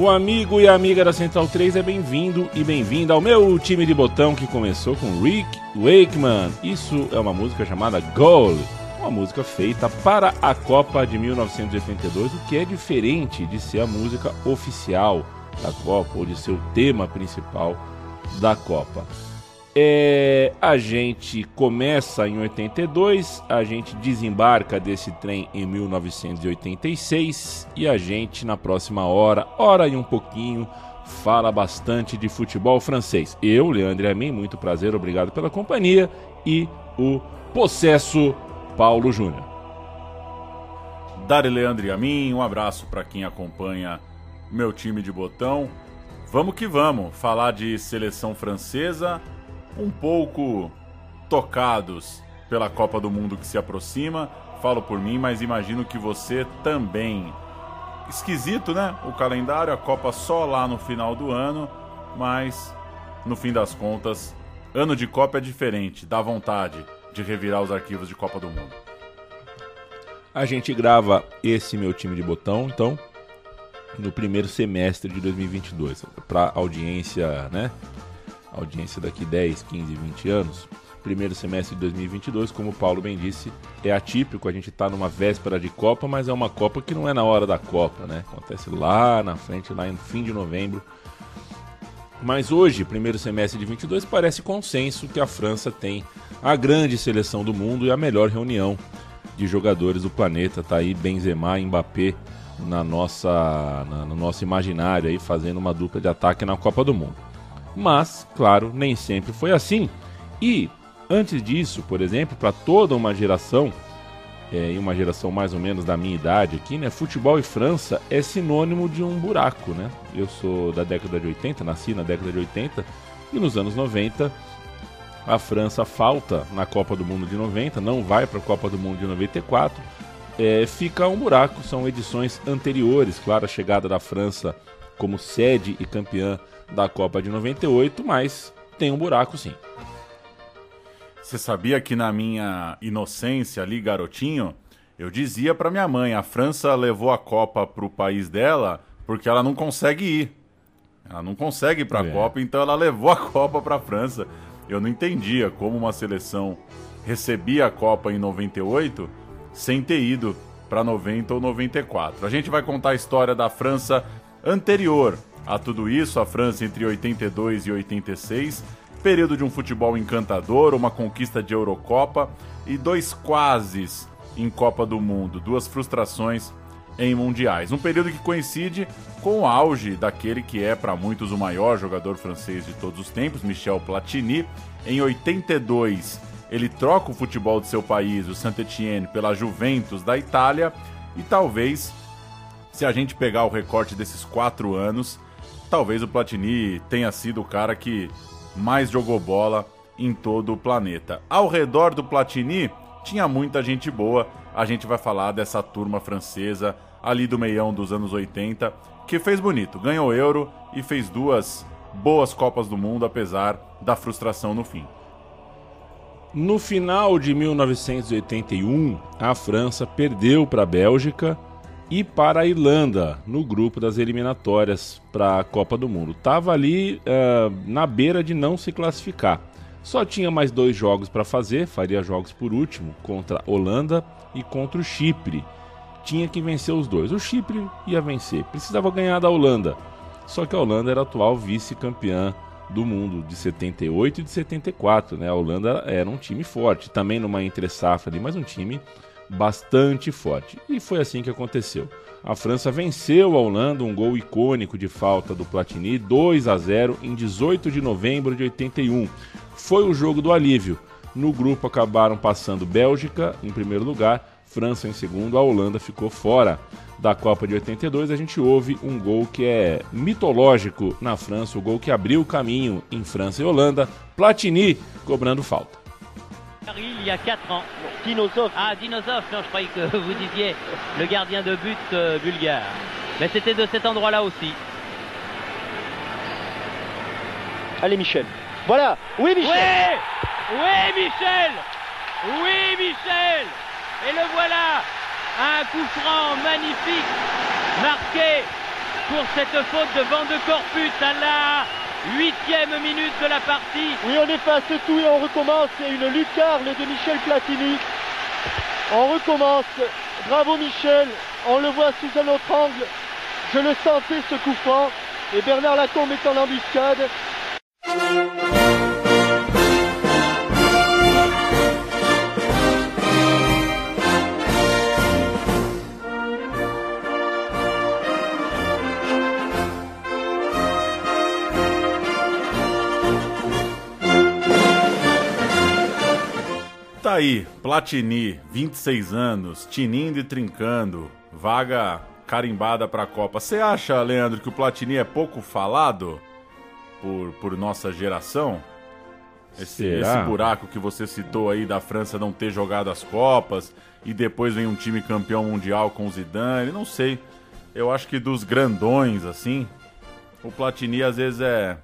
O amigo e amiga da Central 3 é bem-vindo e bem-vinda ao meu time de botão que começou com Rick Wakeman. Isso é uma música chamada Goal, uma música feita para a Copa de 1982, o que é diferente de ser a música oficial da Copa ou de ser o tema principal da Copa. É, a gente começa em 82, a gente desembarca desse trem em 1986 e a gente na próxima hora, hora e um pouquinho, fala bastante de futebol francês. Eu, Leandro Amin, muito prazer, obrigado pela companhia e o possesso Paulo Júnior. Dari Leandro e a mim, um abraço para quem acompanha meu time de botão. Vamos que vamos, falar de seleção francesa, um pouco tocados pela Copa do Mundo que se aproxima. Falo por mim, mas imagino que você também. Esquisito, né? O calendário, a Copa só lá no final do ano, mas no fim das contas, ano de Copa é diferente, dá vontade de revirar os arquivos de Copa do Mundo. A gente grava esse meu time de botão, então, no primeiro semestre de 2022, para audiência, né? Audiência daqui 10, 15, 20 anos. Primeiro semestre de 2022, como o Paulo bem disse, é atípico. A gente está numa véspera de Copa, mas é uma Copa que não é na hora da Copa, né? Acontece lá na frente, lá no fim de novembro. Mas hoje, primeiro semestre de 22, parece consenso que a França tem a grande seleção do mundo e a melhor reunião de jogadores do planeta. Tá aí Benzema Mbappé na nossa, na, no nosso imaginário aí, fazendo uma dupla de ataque na Copa do Mundo. Mas, claro, nem sempre foi assim. E, antes disso, por exemplo, para toda uma geração, é, e uma geração mais ou menos da minha idade aqui, né? Futebol e França é sinônimo de um buraco, né? Eu sou da década de 80, nasci na década de 80, e nos anos 90 a França falta na Copa do Mundo de 90, não vai para a Copa do Mundo de 94. É, fica um buraco, são edições anteriores, claro, a chegada da França como sede e campeã da Copa de 98, mas tem um buraco sim. Você sabia que na minha inocência ali, garotinho, eu dizia para minha mãe, a França levou a Copa pro país dela porque ela não consegue ir. Ela não consegue ir para a é. Copa, então ela levou a Copa para a França. Eu não entendia como uma seleção recebia a Copa em 98 sem ter ido para 90 ou 94. A gente vai contar a história da França anterior a tudo isso, a França entre 82 e 86, período de um futebol encantador, uma conquista de Eurocopa e dois quases em Copa do Mundo, duas frustrações em mundiais. Um período que coincide com o auge daquele que é para muitos o maior jogador francês de todos os tempos, Michel Platini. Em 82, ele troca o futebol de seu país, o Saint-Étienne, pela Juventus da Itália e talvez se a gente pegar o recorte desses quatro anos, talvez o Platini tenha sido o cara que mais jogou bola em todo o planeta. Ao redor do Platini tinha muita gente boa. A gente vai falar dessa turma francesa ali do meião dos anos 80 que fez bonito, ganhou euro e fez duas boas Copas do Mundo apesar da frustração no fim. No final de 1981, a França perdeu para a Bélgica e para a Irlanda no grupo das eliminatórias para a Copa do Mundo. Tava ali uh, na beira de não se classificar. Só tinha mais dois jogos para fazer, faria jogos por último contra a Holanda e contra o Chipre. Tinha que vencer os dois. O Chipre ia vencer, precisava ganhar da Holanda. Só que a Holanda era a atual vice-campeã do mundo de 78 e de 74, né? A Holanda era um time forte, também numa entre safra ali, mas um time bastante forte. E foi assim que aconteceu. A França venceu a Holanda, um gol icônico de falta do Platini, 2 a 0 em 18 de novembro de 81. Foi o jogo do alívio. No grupo acabaram passando Bélgica em primeiro lugar, França em segundo, a Holanda ficou fora da Copa de 82. A gente ouve um gol que é mitológico na França, o gol que abriu o caminho em França e Holanda, Platini cobrando falta. Il y a 4 ans. Dinosov. Ah, Dinosov, non, je croyais que vous disiez le gardien de but euh, bulgare. Mais c'était de cet endroit-là aussi. Allez Michel. Voilà. Oui Michel. Oui Oui Michel Oui Michel Et le voilà Un coup franc magnifique marqué pour cette faute de vent de Corpus à la huitième minute de la partie. Oui, on efface tout et on recommence. C'est une lucarne de Michel Platini. On recommence. Bravo Michel. On le voit sous un autre angle. Je le sentais ce coup franc. Et Bernard Lacombe est en embuscade. Tá aí, Platini, 26 anos, tinindo e trincando, vaga carimbada pra Copa. Você acha, Leandro, que o Platini é pouco falado por, por nossa geração? Esse, esse buraco que você citou aí da França não ter jogado as Copas e depois vem um time campeão mundial com o Zidane, não sei. Eu acho que dos grandões, assim, o Platini às vezes é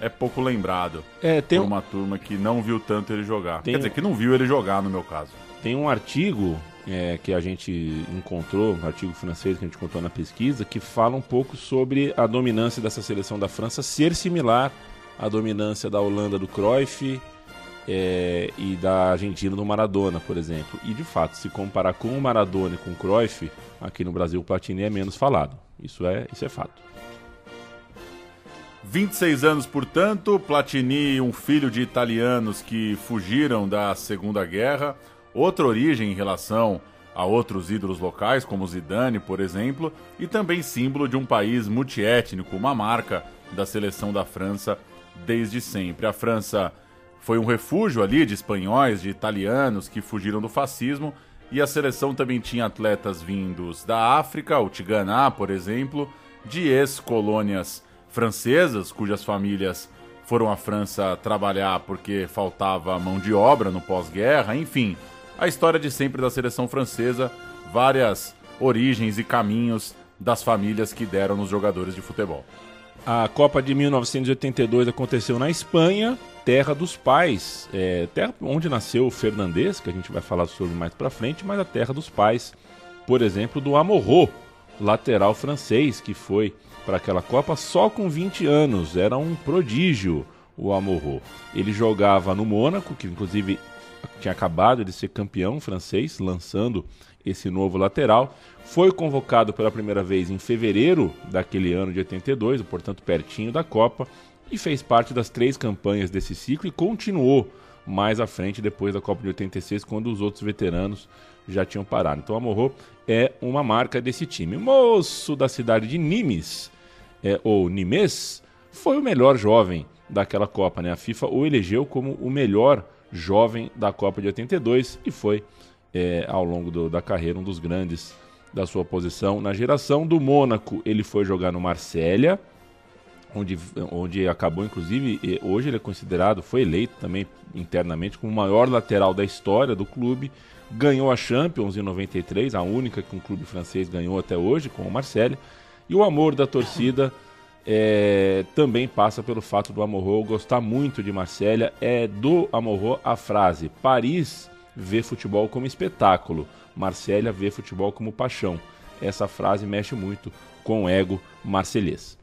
é pouco lembrado é, tem por uma turma que não viu tanto ele jogar. Tem... Quer dizer, que não viu ele jogar, no meu caso. Tem um artigo é, que a gente encontrou, um artigo francês que a gente encontrou na pesquisa, que fala um pouco sobre a dominância dessa seleção da França ser similar à dominância da Holanda do Cruyff é, e da Argentina do Maradona, por exemplo. E de fato, se comparar com o Maradona e com o Cruyff, aqui no Brasil o Platini é menos falado. Isso é, isso é fato. 26 anos, portanto, Platini, um filho de italianos que fugiram da Segunda Guerra, outra origem em relação a outros ídolos locais, como Zidane, por exemplo, e também símbolo de um país multiétnico, uma marca da seleção da França desde sempre. A França foi um refúgio ali de espanhóis, de italianos que fugiram do fascismo, e a seleção também tinha atletas vindos da África, o Tigana, por exemplo, de ex-colônias francesas, cujas famílias foram à França trabalhar porque faltava mão de obra no pós-guerra, enfim, a história de sempre da seleção francesa, várias origens e caminhos das famílias que deram nos jogadores de futebol. A Copa de 1982 aconteceu na Espanha, terra dos pais, é, terra onde nasceu o Fernandes, que a gente vai falar sobre mais para frente, mas a terra dos pais, por exemplo, do Amorô, lateral francês que foi para aquela Copa só com 20 anos. Era um prodígio o Amorro. Ele jogava no Mônaco, que inclusive tinha acabado de ser campeão francês, lançando esse novo lateral. Foi convocado pela primeira vez em fevereiro daquele ano de 82, portanto pertinho da Copa, e fez parte das três campanhas desse ciclo e continuou mais à frente depois da Copa de 86, quando os outros veteranos já tinham parado. Então, Amorro é uma marca desse time. Moço da cidade de Nimes, é, ou Nimes, foi o melhor jovem daquela Copa. Né? A FIFA o elegeu como o melhor jovem da Copa de 82 e foi, é, ao longo do, da carreira, um dos grandes da sua posição. Na geração do Mônaco, ele foi jogar no Marsella, onde, onde acabou, inclusive, hoje ele é considerado, foi eleito também internamente como o maior lateral da história do clube ganhou a Champions em 93, a única que um clube francês ganhou até hoje, com o Marseille. E o amor da torcida é, também passa pelo fato do Amorro gostar muito de Marselha. É do Amorro a frase: Paris vê futebol como espetáculo, Marselha vê futebol como paixão. Essa frase mexe muito com o ego marselhês.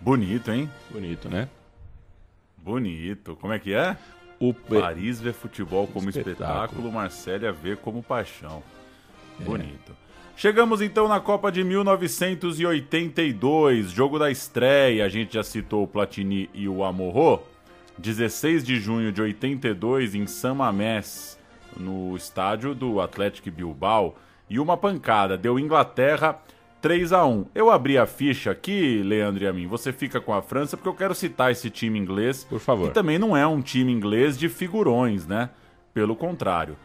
Bonito, hein? Bonito, né? Bonito. Como é que é? O Paris vê futebol como espetáculo, espetáculo Marsella vê como paixão. É. Bonito. Chegamos então na Copa de 1982, jogo da estreia. A gente já citou o Platini e o Amorro. 16 de junho de 82 em San Mamés, no estádio do Atlético Bilbao. E uma pancada, deu Inglaterra 3 a 1 Eu abri a ficha aqui, Leandro e a mim. Você fica com a França porque eu quero citar esse time inglês. Por favor. Que também não é um time inglês de figurões, né? Pelo contrário.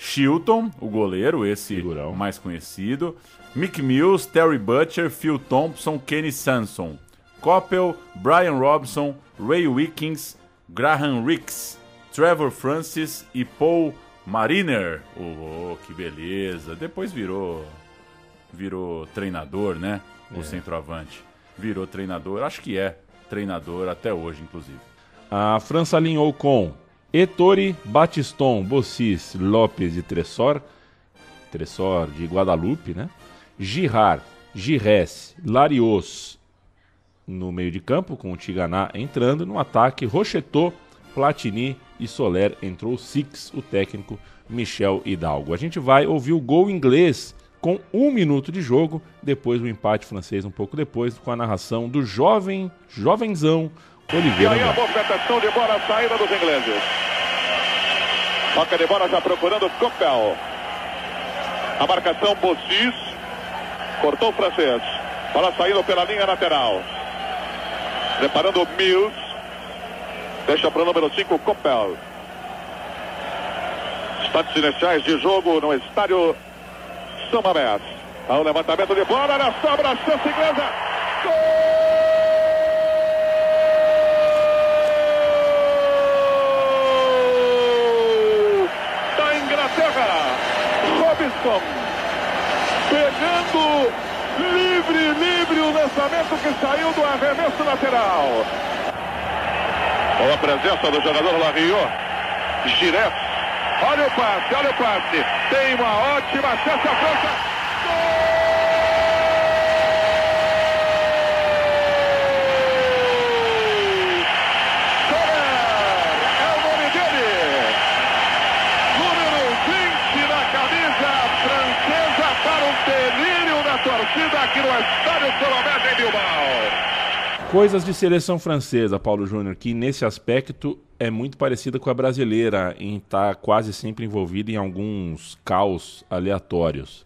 Chilton, o goleiro, esse Figurão. mais conhecido. Mick Mills, Terry Butcher, Phil Thompson, Kenny Sanson. Coppel, Brian Robson, Ray Wickens, Graham Ricks, Trevor Francis e Paul Mariner. Oh, que beleza. Depois virou virou treinador, né? O centroavante. Virou treinador, acho que é treinador até hoje, inclusive. A França alinhou com Ettore, Batiston, Bossis, Lopes e Tressor. Tressor de Guadalupe, né? Girard, Giresse, Larios no meio de campo, com o Tiganá entrando. No ataque, Rochetot, Platini e Soler. Entrou Six, o técnico Michel Hidalgo. A gente vai ouvir o gol inglês com um minuto de jogo, depois o empate francês um pouco depois, com a narração do jovem, jovenzão E Oliveira. aí a movimentação de bola, a saída dos ingleses. Toca de bola já procurando Coppel. A marcação Bossis. Cortou o francês. Bola saindo pela linha lateral. Preparando o Mills. Deixa para o número 5, Coppel. Instantes iniciais de jogo no estádio São Mamés. Ao levantamento de bola, na sobra, chance inglesa. Gol da Inglaterra. Pegando livre, livre o lançamento que saiu do arremesso lateral. Com a presença do jogador Larriot, Giré. Olha o passe, olha o passe. Tem uma ótima chance a França. Gol! Soler é o nome dele. Número 20 na camisa francesa para o delírio da torcida aqui no Estádio Solomés em Bilbao. Coisas de seleção francesa, Paulo Júnior, que nesse aspecto é muito parecida com a brasileira, em estar quase sempre envolvida em alguns caos aleatórios.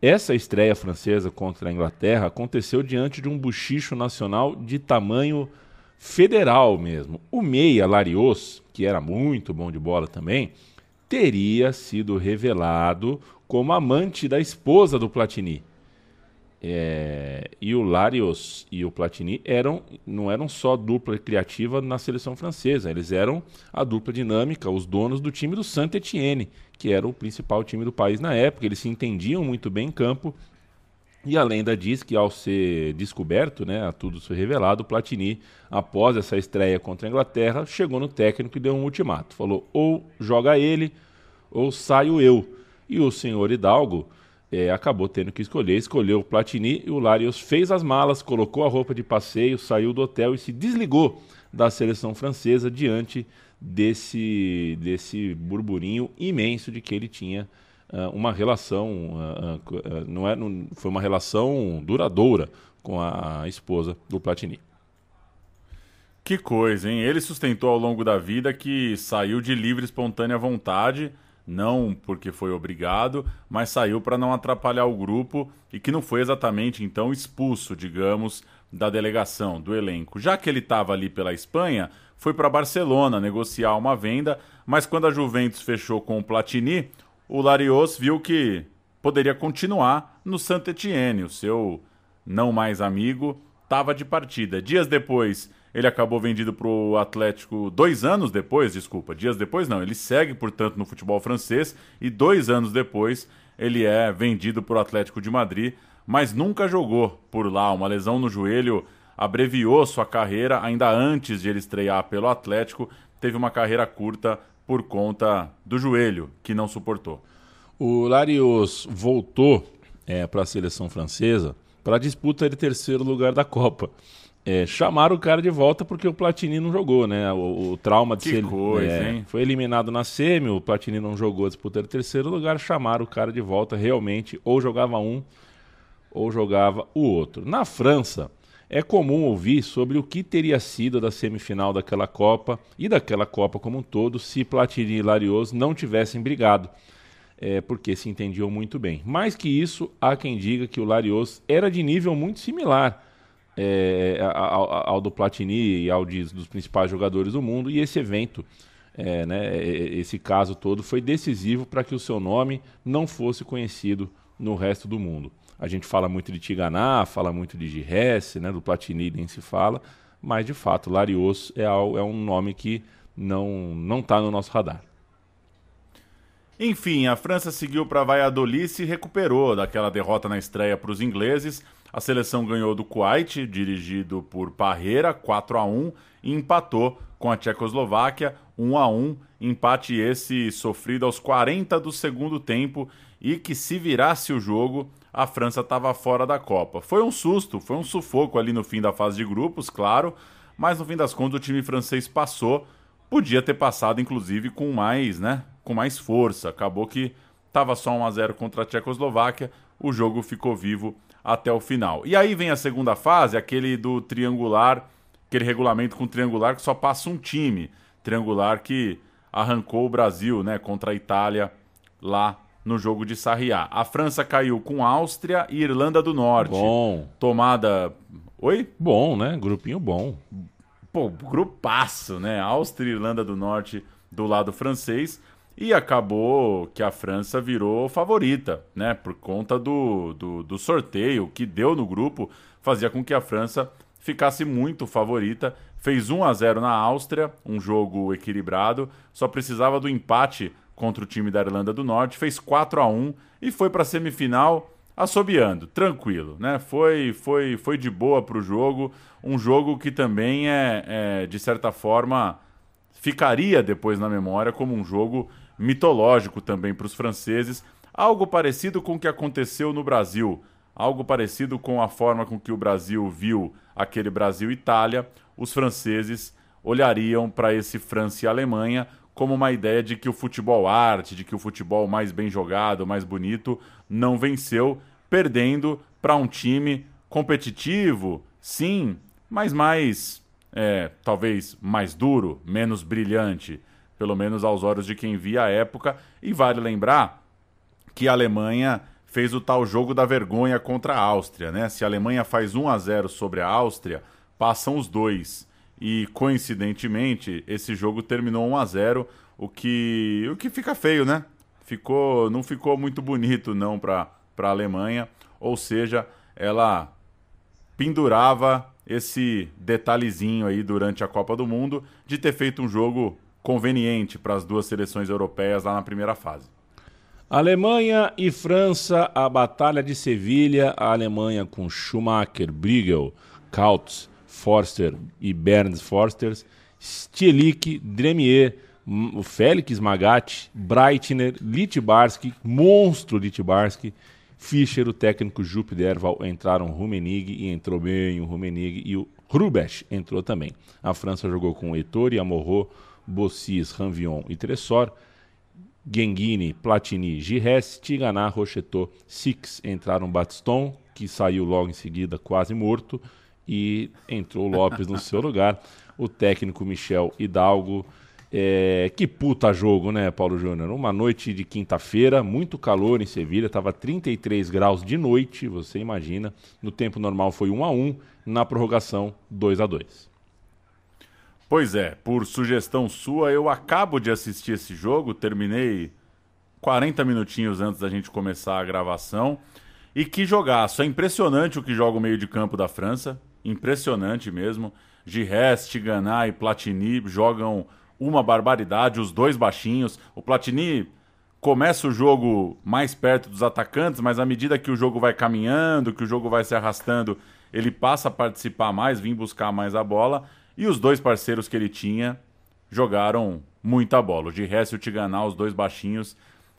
Essa estreia francesa contra a Inglaterra aconteceu diante de um buchicho nacional de tamanho federal mesmo. O meia Larios, que era muito bom de bola também, teria sido revelado como amante da esposa do Platini. É, e o Larios e o Platini eram, não eram só dupla criativa na seleção francesa, eles eram a dupla dinâmica, os donos do time do Saint-Étienne, que era o principal time do país na época. Eles se entendiam muito bem em campo. E a lenda diz que ao ser descoberto, né, a tudo ser revelado, o Platini, após essa estreia contra a Inglaterra, chegou no técnico e deu um ultimato. Falou: ou joga ele, ou saio eu. E o senhor Hidalgo é, acabou tendo que escolher, escolheu o Platini e o Larios fez as malas, colocou a roupa de passeio, saiu do hotel e se desligou da seleção francesa diante desse, desse burburinho imenso de que ele tinha ah, uma relação, co- ah, não é, não, foi uma relação duradoura com a esposa do Platini. Que coisa, hein? Ele sustentou ao longo da vida que saiu de livre espontânea vontade, não porque foi obrigado, mas saiu para não atrapalhar o grupo e que não foi exatamente então expulso, digamos, da delegação, do elenco. Já que ele estava ali pela Espanha, foi para Barcelona negociar uma venda, mas quando a Juventus fechou com o Platini, o Larios viu que poderia continuar no Saint-Étienne, o seu não mais amigo, estava de partida. Dias depois, ele acabou vendido para o Atlético. Dois anos depois, desculpa, dias depois não. Ele segue, portanto, no futebol francês e dois anos depois ele é vendido para o Atlético de Madrid, mas nunca jogou por lá. Uma lesão no joelho abreviou sua carreira ainda antes de ele estrear pelo Atlético. Teve uma carreira curta por conta do joelho, que não suportou. O Larios voltou para a seleção francesa para a disputa de terceiro lugar da Copa. É, chamaram o cara de volta porque o Platini não jogou, né? O, o trauma de Que ser coisa, é, hein? foi eliminado na semi, o Platini não jogou a disputa de terceiro lugar, chamaram o cara de volta realmente, ou jogava um ou jogava o outro. Na França, é comum ouvir sobre o que teria sido da semifinal daquela Copa e daquela Copa como um todo se Platini e Larios não tivessem brigado é, porque se entendiam muito bem. Mais que isso, há quem diga que o Larios era de nível muito similar é, ao, ao do Platini e ao de, dos principais jogadores do mundo, e esse evento é, né, esse caso todo foi decisivo para que o seu nome não fosse conhecido no resto do mundo. A gente fala muito de Tiganá, fala muito de Gires, né, do Platini nem se fala, mas de fato Larios é, é um nome que não não está no nosso radar. Enfim, a França seguiu para Valladolid e se recuperou daquela derrota na estreia para os ingleses. A seleção ganhou do Kuwait, dirigido por Parreira, 4 a 1 e empatou com a Tchecoslováquia, 1 a 1 empate esse sofrido aos 40 do segundo tempo e que se virasse o jogo, a França estava fora da Copa. Foi um susto, foi um sufoco ali no fim da fase de grupos, claro, mas no fim das contas o time francês passou, podia ter passado inclusive com mais, né, com mais força. Acabou que estava só 1 a 0 contra a Tchecoslováquia, o jogo ficou vivo até o final. E aí vem a segunda fase, aquele do triangular, aquele regulamento com triangular que só passa um time triangular que arrancou o Brasil, né, contra a Itália lá no jogo de Sarriá. A França caiu com Áustria e Irlanda do Norte. Bom. Tomada. Oi? Bom, né? Grupinho bom. Pô, grupaço, né? Áustria e Irlanda do Norte do lado francês. E acabou que a França virou favorita, né? Por conta do, do, do sorteio que deu no grupo, fazia com que a França ficasse muito favorita fez 1 a 0 na Áustria, um jogo equilibrado, só precisava do empate contra o time da Irlanda do Norte, fez 4 a 1 e foi para a semifinal assobiando, tranquilo, né? Foi, foi, foi de boa para o jogo, um jogo que também é, é, de certa forma, ficaria depois na memória como um jogo mitológico também para os franceses, algo parecido com o que aconteceu no Brasil, algo parecido com a forma com que o Brasil viu aquele Brasil-Itália, os franceses olhariam para esse França e Alemanha como uma ideia de que o futebol arte, de que o futebol mais bem jogado, mais bonito, não venceu, perdendo para um time competitivo, sim, mas mais, é, talvez mais duro, menos brilhante, pelo menos aos olhos de quem via a época. E vale lembrar que a Alemanha fez o tal jogo da vergonha contra a Áustria, né? Se a Alemanha faz 1 a 0 sobre a Áustria, passam os dois. E coincidentemente, esse jogo terminou 1 a 0, o que o que fica feio, né? Ficou, não ficou muito bonito não para para a Alemanha, ou seja, ela pendurava esse detalhezinho aí durante a Copa do Mundo de ter feito um jogo conveniente para as duas seleções europeias lá na primeira fase. Alemanha e França, a Batalha de Sevilha, a Alemanha com Schumacher, Briegel, Kautz, Forster e Bernd Forsters, Stielik, Dremier, o Félix Magatti, Breitner, Litbarski, monstro Litbarski, Fischer, o técnico Jupp Derval, entraram Rumenig e entrou bem o Rumenig e o Rubesch entrou também. A França jogou com Ettore, Amorro, Bossis, Ranvion e Tressor. Genghini, Platini, Gires, Tiganá, Rochetot, Six entraram Batiston, que saiu logo em seguida quase morto, e entrou Lopes no seu lugar. O técnico Michel Hidalgo. É, que puta jogo, né, Paulo Júnior? Uma noite de quinta-feira, muito calor em Sevilha, estava 33 graus de noite, você imagina. No tempo normal foi 1 a 1 na prorrogação 2 a 2 Pois é, por sugestão sua, eu acabo de assistir esse jogo, terminei 40 minutinhos antes da gente começar a gravação. E que jogaço! É impressionante o que joga o meio de campo da França, impressionante mesmo. Gires, Tiganá e Platini jogam uma barbaridade, os dois baixinhos. O Platini começa o jogo mais perto dos atacantes, mas à medida que o jogo vai caminhando, que o jogo vai se arrastando, ele passa a participar mais, vir buscar mais a bola. E os dois parceiros que ele tinha jogaram muita bola. O Gires e o Tiganá, os dois baixinhos,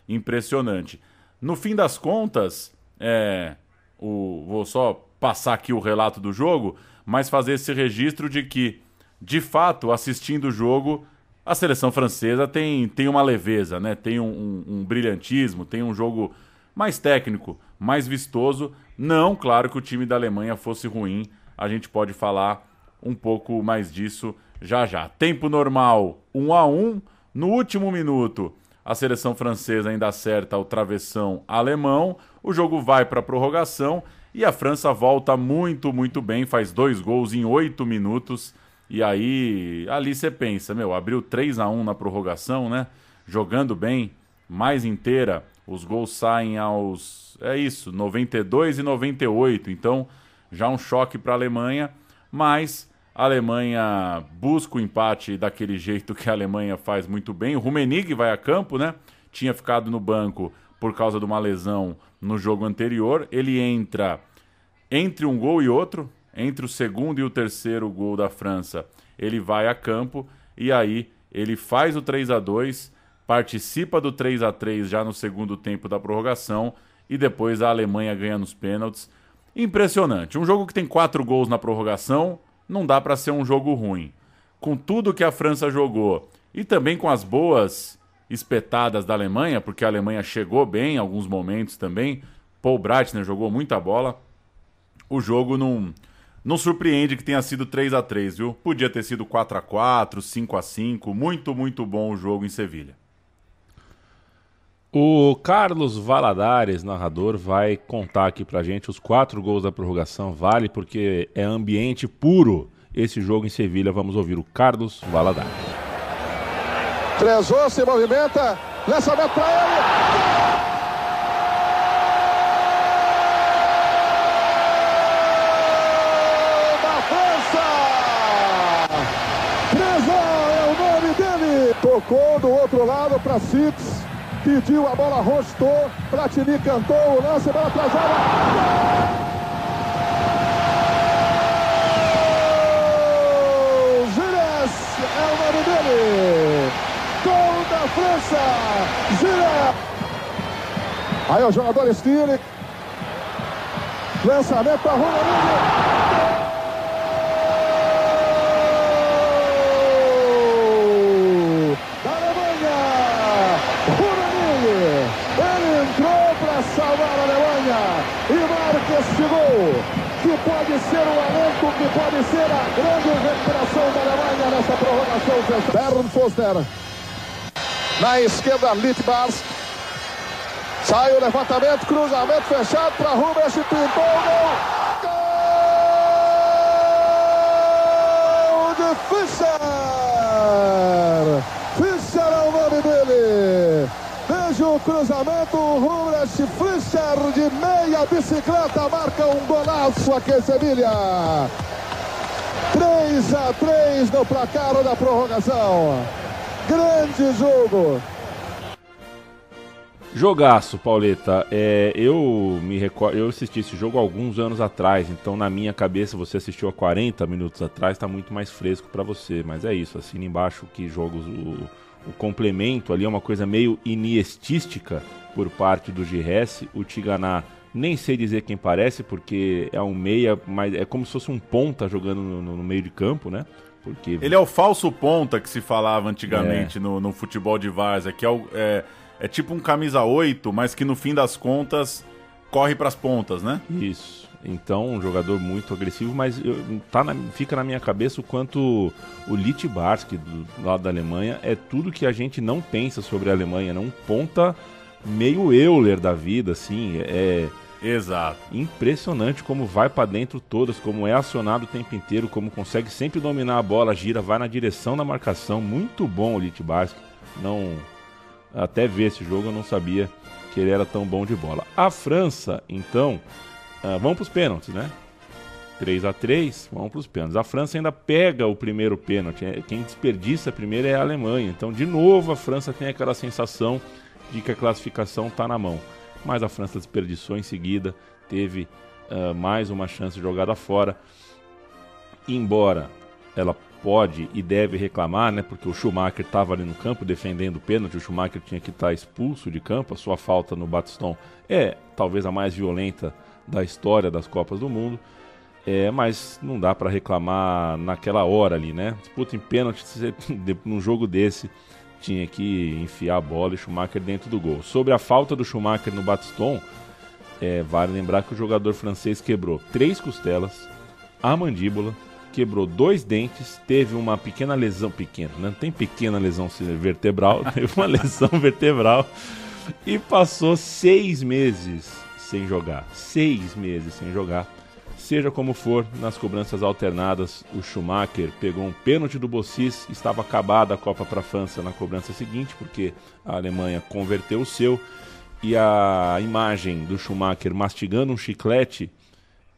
impressionante. No fim das contas, é, o, vou só passar aqui o relato do jogo, mas fazer esse registro de que, de fato, assistindo o jogo, a seleção francesa tem, tem uma leveza, né? tem um, um, um brilhantismo, tem um jogo mais técnico, mais vistoso. Não, claro que o time da Alemanha fosse ruim, a gente pode falar um pouco mais disso já já. Tempo normal 1 a 1. No último minuto, a seleção francesa ainda acerta o travessão alemão. O jogo vai para a prorrogação e a França volta muito, muito bem, faz dois gols em oito minutos E aí, ali você pensa, meu, abriu 3 a 1 na prorrogação, né? Jogando bem, mais inteira, os gols saem aos é isso, 92 e 98. Então, já um choque para a Alemanha, mas a Alemanha busca o empate daquele jeito que a Alemanha faz muito bem. O Rummenigge vai a campo, né? Tinha ficado no banco por causa de uma lesão no jogo anterior. Ele entra entre um gol e outro, entre o segundo e o terceiro gol da França. Ele vai a campo e aí ele faz o 3 a 2, participa do 3 a 3 já no segundo tempo da prorrogação e depois a Alemanha ganha nos pênaltis. Impressionante. Um jogo que tem quatro gols na prorrogação, não dá para ser um jogo ruim. Com tudo que a França jogou e também com as boas espetadas da Alemanha, porque a Alemanha chegou bem em alguns momentos também. Paul Breitner jogou muita bola. O jogo não, não surpreende que tenha sido 3 a 3 viu? Podia ter sido 4 a 4 5 a 5 Muito, muito bom o jogo em Sevilha. O Carlos Valadares, narrador, vai contar aqui pra gente os quatro gols da prorrogação. Vale porque é ambiente puro esse jogo em Sevilha. Vamos ouvir o Carlos Valadares. Trezor se movimenta, lançamento pra ele. Dele. Tocou do outro lado para Six pediu a bola, rostou, Platini cantou o lance, bola zaga. Gires é o nome dele. Gol da França. Gires. Aí o jogador estira. Lançamento para Ronaldinho. salvar a Alemanha e marca este gol, que pode ser o alento, que pode ser a grande recuperação da Alemanha nessa prorrogação. Bern Foster. Na esquerda, Litbars. Sai o levantamento, cruzamento fechado para Rubens, pintou o gol. Fischer! Fischer é o nome dele. Veja o cruzamento, Fischer de meia bicicleta marca um golaço aqui em Sevilha. 3 a 3 no placar da prorrogação. Grande jogo. Jogaço, Pauleta. É, eu me recordo, eu assisti esse jogo alguns anos atrás, então na minha cabeça você assistiu há 40 minutos atrás, está muito mais fresco para você. Mas é isso, assina embaixo que jogos o, o complemento ali é uma coisa meio iniestística por parte do Gires. O Tiganá, nem sei dizer quem parece, porque é um meia, mas é como se fosse um ponta jogando no, no meio de campo, né? Porque... Ele é o falso ponta que se falava antigamente é. no, no, futebol de várzea, que é, o, é, é tipo um camisa 8, mas que no fim das contas corre para as pontas, né? Isso. Então, um jogador muito agressivo, mas eu, tá na, fica na minha cabeça o quanto o Litbarski, do lado da Alemanha, é tudo que a gente não pensa sobre a Alemanha, não né? ponta meio Euler da vida, assim, é... Exato. Impressionante como vai para dentro todas, como é acionado o tempo inteiro, como consegue sempre dominar a bola, gira, vai na direção da marcação. Muito bom o Litbarski. Não até ver esse jogo eu não sabia que ele era tão bom de bola. A França, então, uh, vamos para os pênaltis, né? 3 a 3 vamos para os pênaltis. A França ainda pega o primeiro pênalti. É, quem desperdiça primeiro é a Alemanha. Então, de novo, a França tem aquela sensação de que a classificação está na mão. Mas a França desperdiçou em seguida, teve uh, mais uma chance jogada fora. Embora ela pode e deve reclamar, né? Porque o Schumacher estava ali no campo defendendo o pênalti, o Schumacher tinha que estar tá expulso de campo. A sua falta no Batiston é talvez a mais violenta da história das Copas do Mundo. É, mas não dá para reclamar naquela hora ali, né? Disputa em pênalti num jogo desse tinha que enfiar a bola e Schumacher dentro do gol. Sobre a falta do Schumacher no Batiston, é, vale lembrar que o jogador francês quebrou três costelas, a mandíbula, quebrou dois dentes, teve uma pequena lesão, pequena, não né? tem pequena lesão vertebral, teve uma lesão vertebral e passou seis meses sem jogar. Seis meses sem jogar. Seja como for, nas cobranças alternadas, o Schumacher pegou um pênalti do Bossis, estava acabada a Copa para a França na cobrança seguinte, porque a Alemanha converteu o seu, e a imagem do Schumacher mastigando um chiclete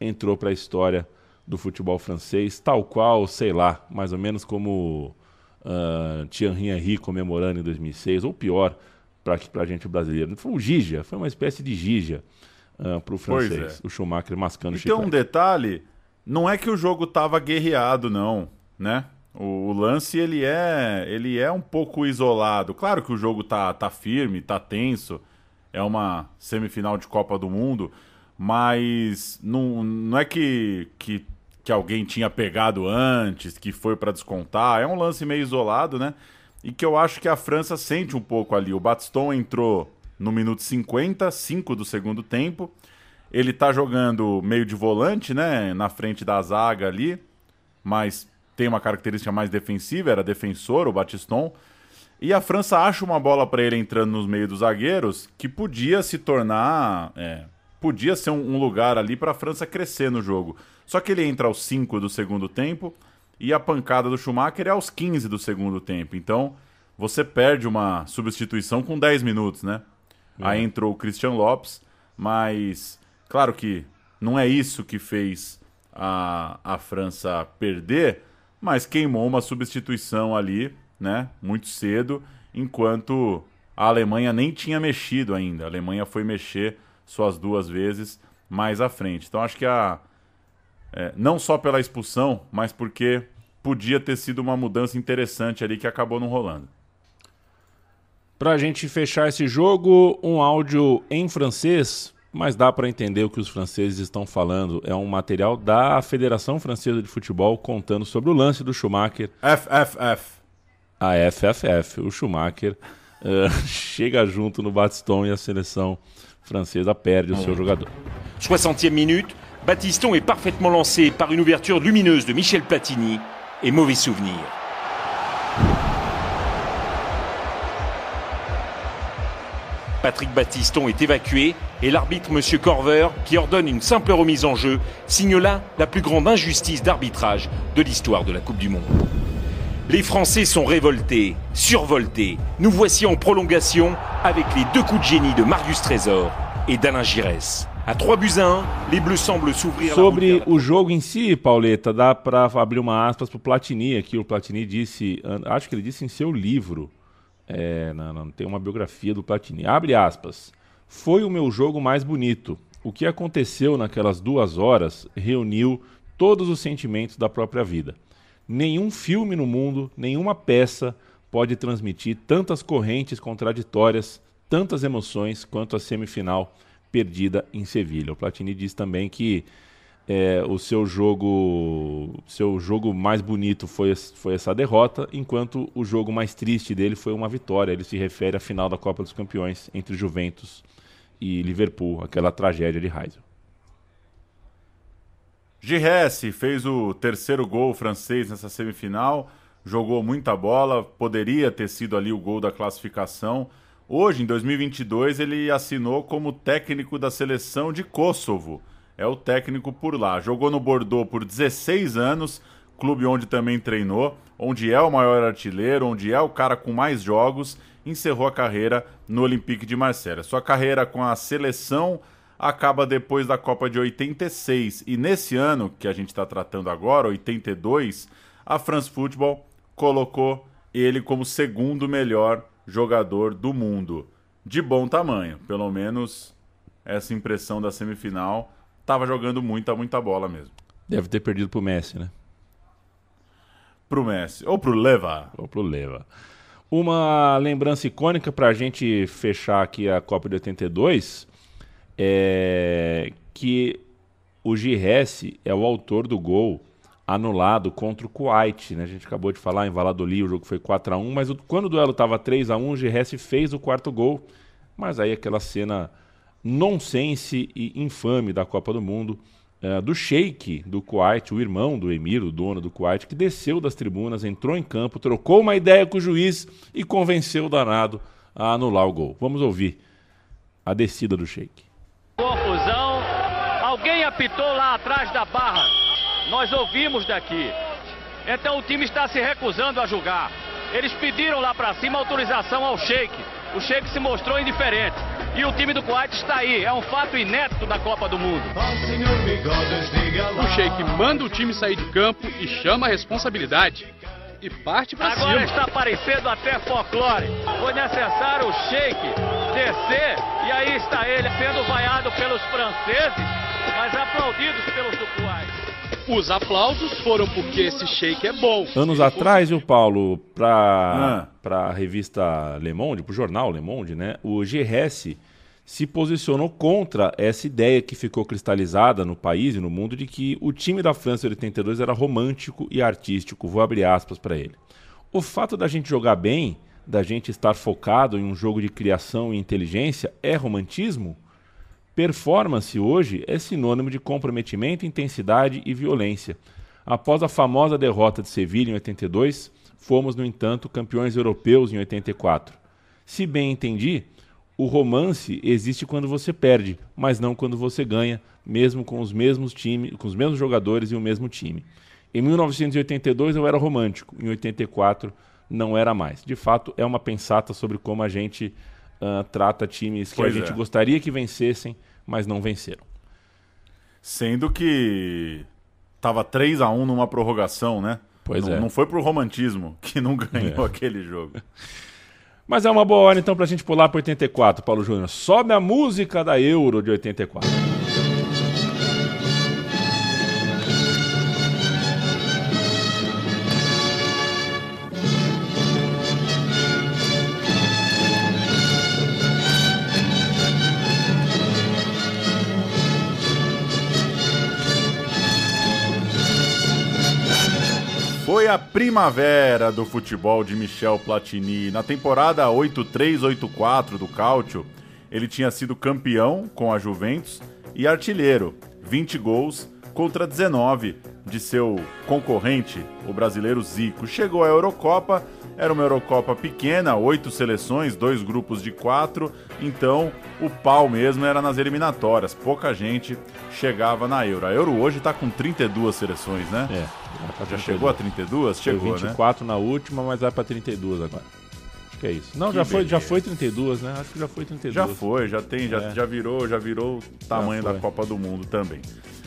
entrou para a história do futebol francês, tal qual, sei lá, mais ou menos como uh, Thierry Henry comemorando em 2006, ou pior, para a gente brasileiro. Foi um Gigia, foi uma espécie de Gigia uh, para o francês, é. o Schumacher mascando e chiclete. tem um detalhe, não é que o jogo estava guerreado, não, né? O, o, lance ele é ele é um pouco isolado. Claro que o jogo tá, tá firme, tá tenso. É uma semifinal de Copa do Mundo, mas não, não é que, que, que alguém tinha pegado antes, que foi para descontar. É um lance meio isolado, né? E que eu acho que a França sente um pouco ali. O Batiston entrou no minuto 50, 5 do segundo tempo. Ele tá jogando meio de volante, né? Na frente da zaga ali, mas tem uma característica mais defensiva, era defensor, o Batiston. E a França acha uma bola para ele entrando nos meios dos zagueiros que podia se tornar. É, podia ser um, um lugar ali para a França crescer no jogo. Só que ele entra aos 5 do segundo tempo e a pancada do Schumacher é aos 15 do segundo tempo. Então você perde uma substituição com 10 minutos, né? É. Aí entrou o Christian Lopes, mas claro que não é isso que fez a, a França perder, mas queimou uma substituição ali, né? Muito cedo, enquanto a Alemanha nem tinha mexido ainda. A Alemanha foi mexer suas duas vezes mais à frente. Então acho que a. É, não só pela expulsão, mas porque podia ter sido uma mudança interessante ali que acabou não rolando. Para a gente fechar esse jogo, um áudio em francês, mas dá para entender o que os franceses estão falando. É um material da Federação Francesa de Futebol contando sobre o lance do Schumacher. FFF. A FFF. O Schumacher uh, chega junto no Batiston e a seleção francesa perde o seu jogador. 60e minute, Batiston est parfaitement lancé par une ouverture lumineuse de Michel Platini et mauvais souvenir. Patrick Battiston est évacué et l'arbitre M. Corver, qui ordonne une simple remise en jeu, signe là la plus grande injustice d'arbitrage de l'histoire de la Coupe du Monde. Les Français sont révoltés, survoltés. Nous voici en prolongation avec les deux coups de génie de Marius Trésor et d'Alain Giresse. A 3 buts a 1, les Bleus semblent s'ouvrir Sobre o jogo em si, Pauleta, dá para abrir uma aspas para o Platini aqui. O Platini disse, acho que ele disse em seu livro, é, não, não, tem uma biografia do Platini. Abre aspas. Foi o meu jogo mais bonito. O que aconteceu naquelas duas horas reuniu todos os sentimentos da própria vida. Nenhum filme no mundo, nenhuma peça pode transmitir tantas correntes contraditórias, tantas emoções quanto a semifinal perdida em Sevilha. O Platini diz também que é, o seu jogo seu jogo mais bonito foi, foi essa derrota, enquanto o jogo mais triste dele foi uma vitória. Ele se refere à final da Copa dos Campeões entre Juventus e Liverpool, aquela tragédia de Heysel. Giresse fez o terceiro gol francês nessa semifinal, jogou muita bola, poderia ter sido ali o gol da classificação. Hoje, em 2022, ele assinou como técnico da seleção de Kosovo é o técnico por lá. Jogou no Bordeaux por 16 anos, clube onde também treinou, onde é o maior artilheiro, onde é o cara com mais jogos, encerrou a carreira no Olympique de Marselha. Sua carreira com a seleção acaba depois da Copa de 86 e nesse ano que a gente está tratando agora, 82, a France Football colocou ele como segundo melhor jogador do mundo. De bom tamanho, pelo menos essa impressão da semifinal tava jogando muita, muita bola mesmo. Deve ter perdido pro Messi, né? Pro Messi. Ou pro Leva. Ou pro Leva. Uma lembrança icônica para a gente fechar aqui a Copa de 82 é que o Giresse é o autor do gol anulado contra o Kuwait, né? A gente acabou de falar em Valladolid, o jogo foi 4 a 1 mas o, quando o duelo estava 3 a 1 o Giresse fez o quarto gol, mas aí aquela cena nonsense e infame da Copa do Mundo, uh, do Sheik do Kuwait, o irmão do Emir, o dono do Kuwait, que desceu das tribunas, entrou em campo, trocou uma ideia com o juiz e convenceu o danado a anular o gol. Vamos ouvir a descida do Sheik. Opposant, Alguém apitou lá atrás da barra. Nós ouvimos daqui. Então o time está se recusando a julgar. Eles pediram lá para cima autorização ao Sheik. O Sheik se mostrou indiferente. E o time do Kuwait está aí. É um fato inédito da Copa do Mundo. O Sheik manda o time sair de campo e chama a responsabilidade. E parte para cima. Agora está aparecendo até folclore. Foi necessário o Sheik descer e aí está ele sendo vaiado pelos franceses, mas aplaudidos pelos do Kuwait. Os aplausos foram porque esse shake é bom. Anos atrás, viu, Paulo, para a revista Le Monde, para o jornal Le Monde, né, o GRS se posicionou contra essa ideia que ficou cristalizada no país e no mundo de que o time da França de 82 era romântico e artístico. Vou abrir aspas para ele. O fato da gente jogar bem, da gente estar focado em um jogo de criação e inteligência, é romantismo? Performance hoje é sinônimo de comprometimento, intensidade e violência. Após a famosa derrota de Sevilha em 82, fomos, no entanto, campeões europeus em 84. Se bem entendi, o romance existe quando você perde, mas não quando você ganha, mesmo com os mesmos times, com os mesmos jogadores e o mesmo time. Em 1982 eu era romântico, em 84 não era mais. De fato, é uma pensata sobre como a gente uh, trata times que Pois a gente é. gostaria que vencessem, mas não venceram. Sendo que tava 3 a 1 numa prorrogação, né? Pois não, é. não foi pro romantismo que não ganhou É. aquele jogo. Mas é uma boa hora então pra gente pular para 84, Paulo Júnior. Sobe a música da Euro de 84. Foi a primavera do futebol de Michel Platini. Na temporada 83-84 do Cálcio, ele tinha sido campeão com a Juventus e artilheiro, 20 gols contra 19 de seu concorrente, o brasileiro Zico. Chegou à Eurocopa, era uma Eurocopa pequena, oito seleções, dois grupos de quatro, então o pau mesmo era nas eliminatórias. Pouca gente chegava na Euro. A Euro hoje está com 32 seleções, né? É. Já chegou a 32? Foi Chegou, né? 24 na última, mas vai pra 32 agora. Acho que é isso. Não, Que já foi, já foi 32, né? Acho que já foi 32. Já foi, já tem, já, É. já virou, já virou o tamanho Já da foi. Copa do Mundo também.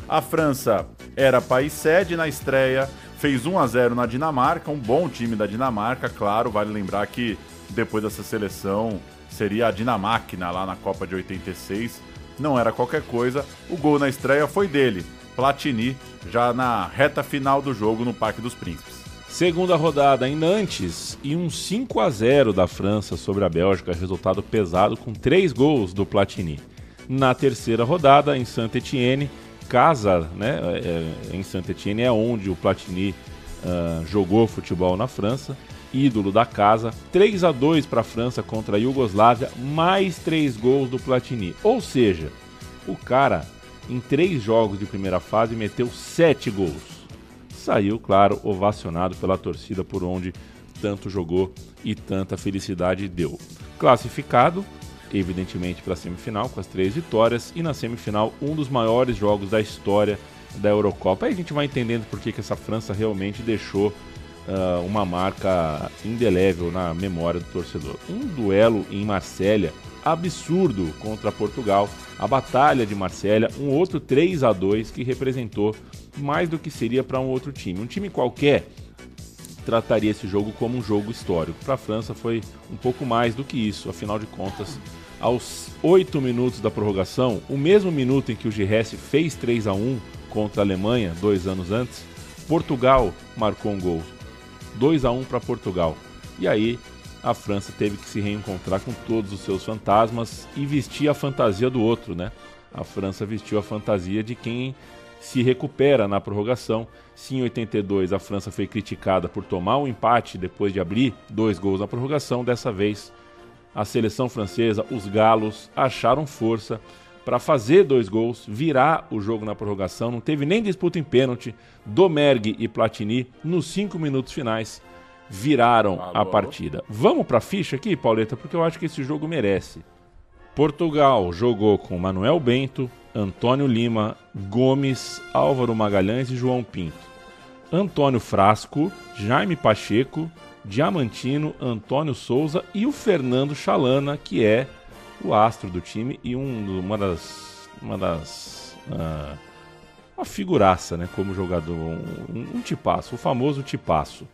A França era país sede na estreia, fez 1 a 0 na Dinamarca, um bom time da Dinamarca, claro, vale lembrar que depois dessa seleção seria a Dinamáquina lá na Copa de 86. Não era qualquer coisa. O gol na estreia foi dele, Platini, já na reta final do jogo no Parque dos Príncipes. Segunda rodada, ainda antes, e um 5 a 0 da França sobre a Bélgica, resultado pesado com três gols do Platini. Na terceira rodada, em Saint-Étienne, casa, né, é, é, em Saint-Étienne é onde o Platini ah, jogou futebol na França, ídolo da casa, 3 a 2 para a França contra a Iugoslávia, mais três gols do Platini. Ou seja, o cara em três jogos de primeira fase meteu sete gols saiu, claro, ovacionado pela torcida por onde tanto jogou e tanta felicidade deu. Classificado, evidentemente, para a semifinal, com as três vitórias, e na semifinal, um dos maiores jogos da história da Eurocopa. Aí a gente vai entendendo por que, que essa França realmente deixou ah, uma marca indelével na memória do torcedor. Um duelo em Marsella absurdo contra Portugal, a Batalha de Marsella, um outro 3 a 2 que representou mais do que seria para um outro time. Um time qualquer trataria esse jogo como um jogo histórico. Para a França foi um pouco mais do que isso, afinal de contas, aos 8 minutos da prorrogação, o mesmo minuto em que o Giresse fez 3 a 1 contra a Alemanha, dois anos antes, Portugal marcou um gol. 2 a 1 para Portugal. E aí a França teve que se reencontrar com todos os seus fantasmas e vestir a fantasia do outro, né? A França vestiu a fantasia de quem se recupera na prorrogação. Se em 82 a França foi criticada por tomar um empate depois de abrir dois gols na prorrogação, dessa vez a seleção francesa, os galos, acharam força para fazer dois gols, virar o jogo na prorrogação. Não teve nem disputa em pênalti. Domergue e Platini, nos cinco minutos finais, viraram Alô, a partida. Vamos para a ficha aqui, Pauleta, porque eu acho que esse jogo merece. Portugal jogou com Manuel Bento, Antônio Lima, Gomes, Álvaro Magalhães e João Pinto. Antônio Frasco, Jaime Pacheco, Diamantino, Antônio Souza e o Fernando Chalana, que é o astro do time e um, uma das. Uma das. Uh, uma figuraça, né? Como jogador. Um, um tipaço, o famoso tipaço.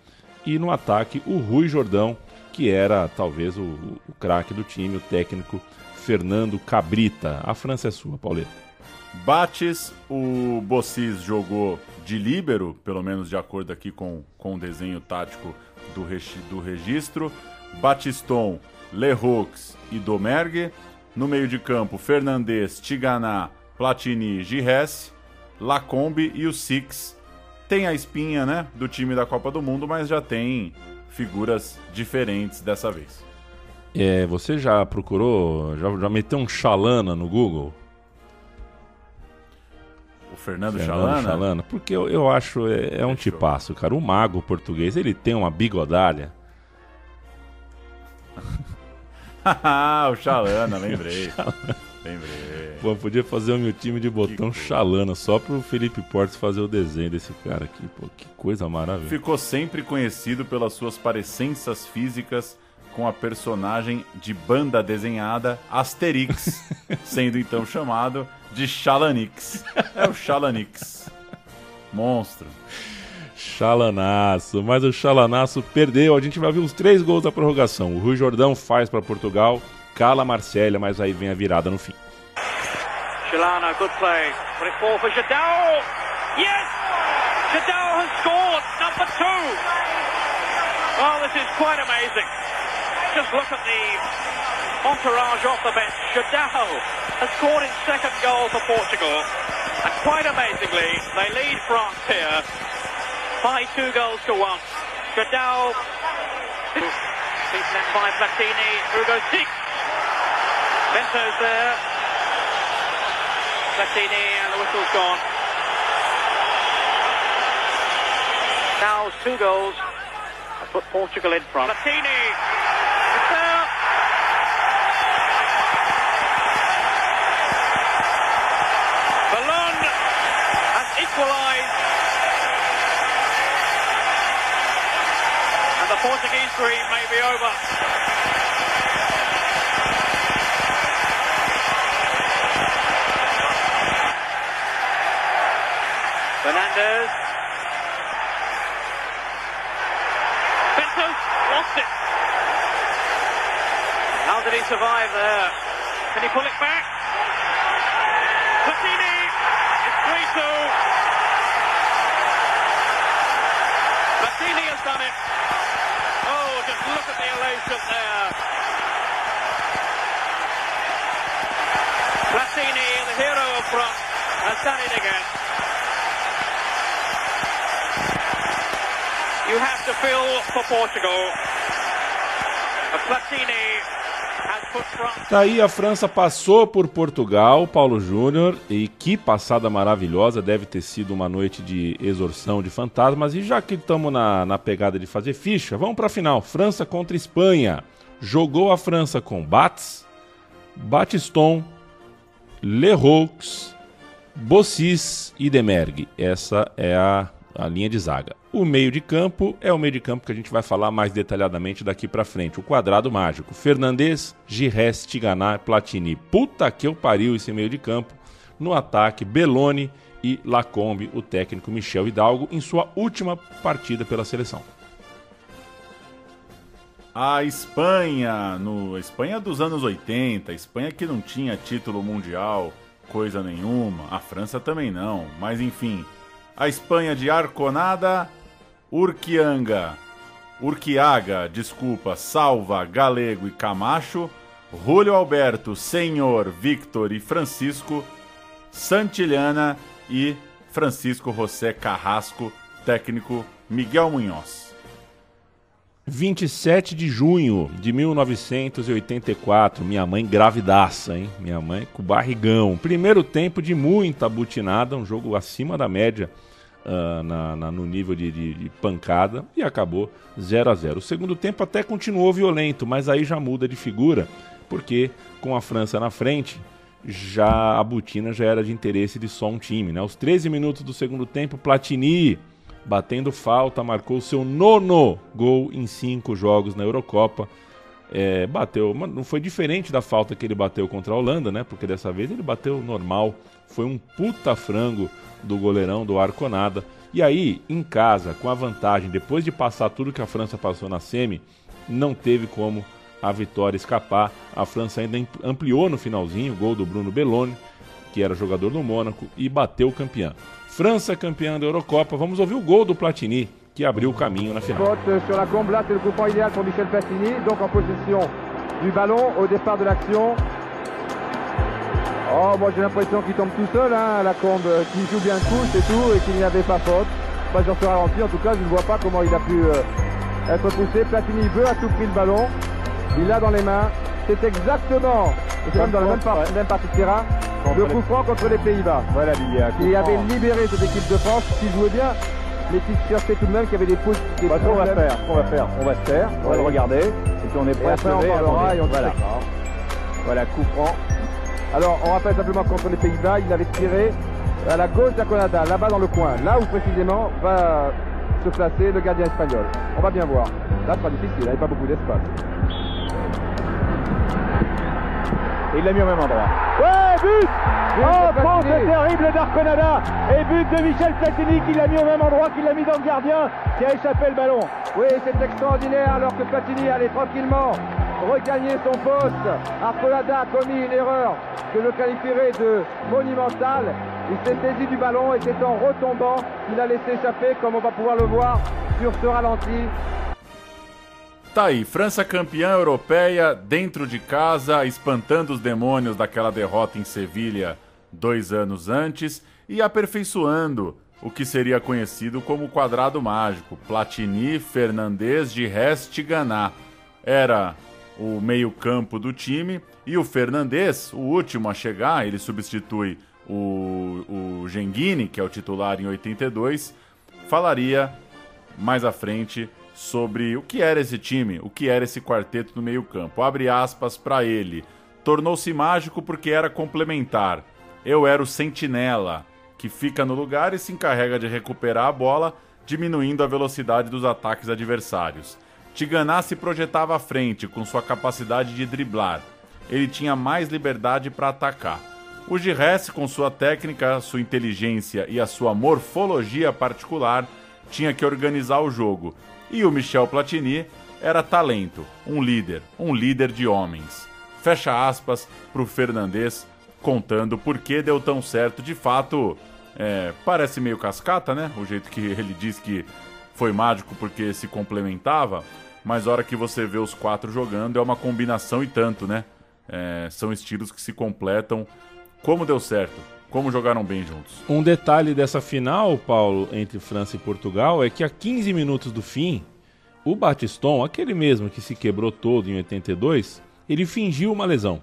E no ataque, o Rui Jordão, que era talvez o, o craque do time, o técnico Fernando Cabrita. A França é sua, Pauleta. Bates, o Bossis jogou de líbero, pelo menos de acordo aqui com, com o desenho tático do, do registro. Batiston, Leroux e Domergue. No meio de campo, Fernandes, Tiganá, Platini, Gires, Lacombe e o Six. Tem a espinha né, do time da Copa do Mundo, mas já tem figuras diferentes dessa vez. É, você já procurou, já, já meteu um Chalana no Google? O Fernando, Fernando Chalana? Chalana? Porque eu, eu acho, é, é um tipaço, cara. O mago português, ele tem uma bigodalha. o Chalana, lembrei. Lembrei. Pô, podia fazer o meu time de botão que Chalana só pro Felipe Portes fazer o desenho desse cara aqui. Pô, que coisa maravilhosa. Ficou sempre conhecido pelas suas parecenças físicas com a personagem de banda desenhada Asterix, sendo então chamado de Chalanix. É o Chalanix. Monstro. Chalanaço, mas o Chalanaço perdeu. A gente vai ver os três gols da prorrogação. O Rui Jordão faz para Portugal, cala Marcélia, mas aí vem a virada no fim. Chalana, good play. Put it forward for Jadal. Yes! Jadal has scored, number two. Oh, this is quite amazing. Just look at the entourage off the bench. Jadao has scored his second goal for Portugal. And quite amazingly, they lead France here by two goals to one. Jadao beaten by Platini. Hugo Six. Bento's there. Platini and the whistle's gone. Now two goals. I put Portugal in front. Platini equalised. And the Portuguese dream may be over. Fernandez. Bento lost it. How did he survive there? Can he pull it back? Platini. It's 3-2. Massini has done it. Oh, just look at the elation there. Platini, the hero of front, has done it again. You have to feel for Portugal. Platini Tá aí a França passou por Portugal, Paulo Júnior, e que passada maravilhosa, deve ter sido uma noite de exorsão de fantasmas. E já que estamos na, na pegada de fazer ficha, vamos para a final. França contra Espanha. Jogou a França com Bates, Batiston, Leroux, Bossis e Demergue. Essa é a, a linha de zaga. O meio de campo é o meio de campo que a gente vai falar mais detalhadamente daqui para frente. O quadrado mágico. Fernandes, Gires, Tiganá, Platini. Puta que eu pariu esse meio de campo. No ataque, Beloni e Lacombe, o técnico Michel Hidalgo, em sua última partida pela seleção. A Espanha, no Espanha dos anos 80, a Espanha que não tinha título mundial, coisa nenhuma, a França também não, mas enfim, a Espanha de Arconada Urquianga, Urquiaga, desculpa, Salva, Galego e Camacho, Julio Alberto, Senhor, Victor e Francisco, Santilhana e Francisco José Carrasco, técnico Miguel Munhoz. 27 de junho de 1984, minha mãe gravidaça, hein? Minha mãe com barrigão. Primeiro tempo de muita butinada, um jogo acima da média uh, na, na, no nível de, de, de, pancada e acabou 0 a 0 O segundo tempo até continuou violento, mas aí já muda de figura. porque com a França na frente, já a botina já era de interesse de só um time. Né? Aos 13 minutos do segundo tempo, Platini, batendo falta, marcou seu nono gol em cinco jogos na Eurocopa. É, bateu, não foi diferente da falta que ele bateu contra a Holanda, né? Porque dessa vez ele bateu normal. Foi um puta frango do goleirão do Arconada. E aí, em casa, com a vantagem, depois de passar tudo que a França passou na semi, não teve como a vitória escapar. A França ainda ampliou no finalzinho o gol do Bruno Belloni, que era jogador do Mônaco, e bateu o campeão. França campeã da Eurocopa. Vamos ouvir o gol do Platini, que abriu o caminho na final. Sur la combe, là c'est le coup franc idéal pour Michel Platini, donc en possession du ballon au départ de l'action. Oh, moi j'ai l'impression qu'il tombe tout seul, hein, la combe, qui joue bien le coup, c'est tout, et qu'il n'y avait pas faute. Pas sur ce ralenti, en tout cas, je ne vois pas comment il a pu euh, être poussé. Platini veut à tout prix le ballon, il l'a dans les mains. C'est exactement, dans la même, par ouais. même partie de terrain, le coup franc contre les Pays-Bas. Voilà, il qui avait libéré cette équipe de France, qui jouait bien, mais qui cherchait tout de même, qui avait des pouces. Des bah, on va faire, on va faire, on va se faire, on va le regarder, et puis on est prêt et après on parlera et on voilà. voilà, coup franc. Alors, on rappelle simplement contre les Pays-Bas, il avait tiré à la gauche d'Aconada, là-bas dans le coin, là où précisément va se placer le gardien espagnol. On va bien voir. Là, c'est pas difficile, il n'y avait pas beaucoup d'espace. Et il l'a mis au même endroit. Ouais, but Oh, France terrible d'Arconada Et but de Michel Platini qui l'a mis au même endroit qu'il l'a mis dans le gardien qui a échappé le ballon. Oui, c'est extraordinaire alors que Platini allait tranquillement regagner son poste. Arconada a commis une erreur que je qualifierais de monumentale. Il s'est saisi du ballon et c'est en retombant qu'il a laissé échapper, comme on va pouvoir le voir sur ce ralenti, Tá aí, França campeã europeia, dentro de casa, espantando os demônios daquela derrota em Sevilha dois anos antes e aperfeiçoando o que seria conhecido como quadrado mágico. Platini, Fernandes, de Rest Ganá. Era o meio-campo do time e o Fernandes, o último a chegar, ele substitui o, o Genghini, que é o titular em 82, falaria mais à frente sobre o que era esse time, o que era esse quarteto no meio-campo. Abre aspas para ele. Tornou-se mágico porque era complementar. Eu era o sentinela, que fica no lugar e se encarrega de recuperar a bola, diminuindo a velocidade dos ataques adversários. Tiganá se projetava à frente com sua capacidade de driblar. Ele tinha mais liberdade para atacar. O Giresse, com sua técnica, sua inteligência e a sua morfologia particular, tinha que organizar o jogo, e o Michel Platini era talento, um líder, um líder de homens. Fecha aspas para o Fernandes contando por que deu tão certo. De fato, é, parece meio cascata, né? O jeito que ele diz que foi mágico porque se complementava, mas a hora que você vê os quatro jogando é uma combinação e tanto, né? É, são estilos que se completam. Como deu certo? Como jogaram bem juntos. Um detalhe dessa final, Paulo, entre França e Portugal, é que a 15 minutos do fim, o Batiston, aquele mesmo que se quebrou todo em 82, ele fingiu uma lesão.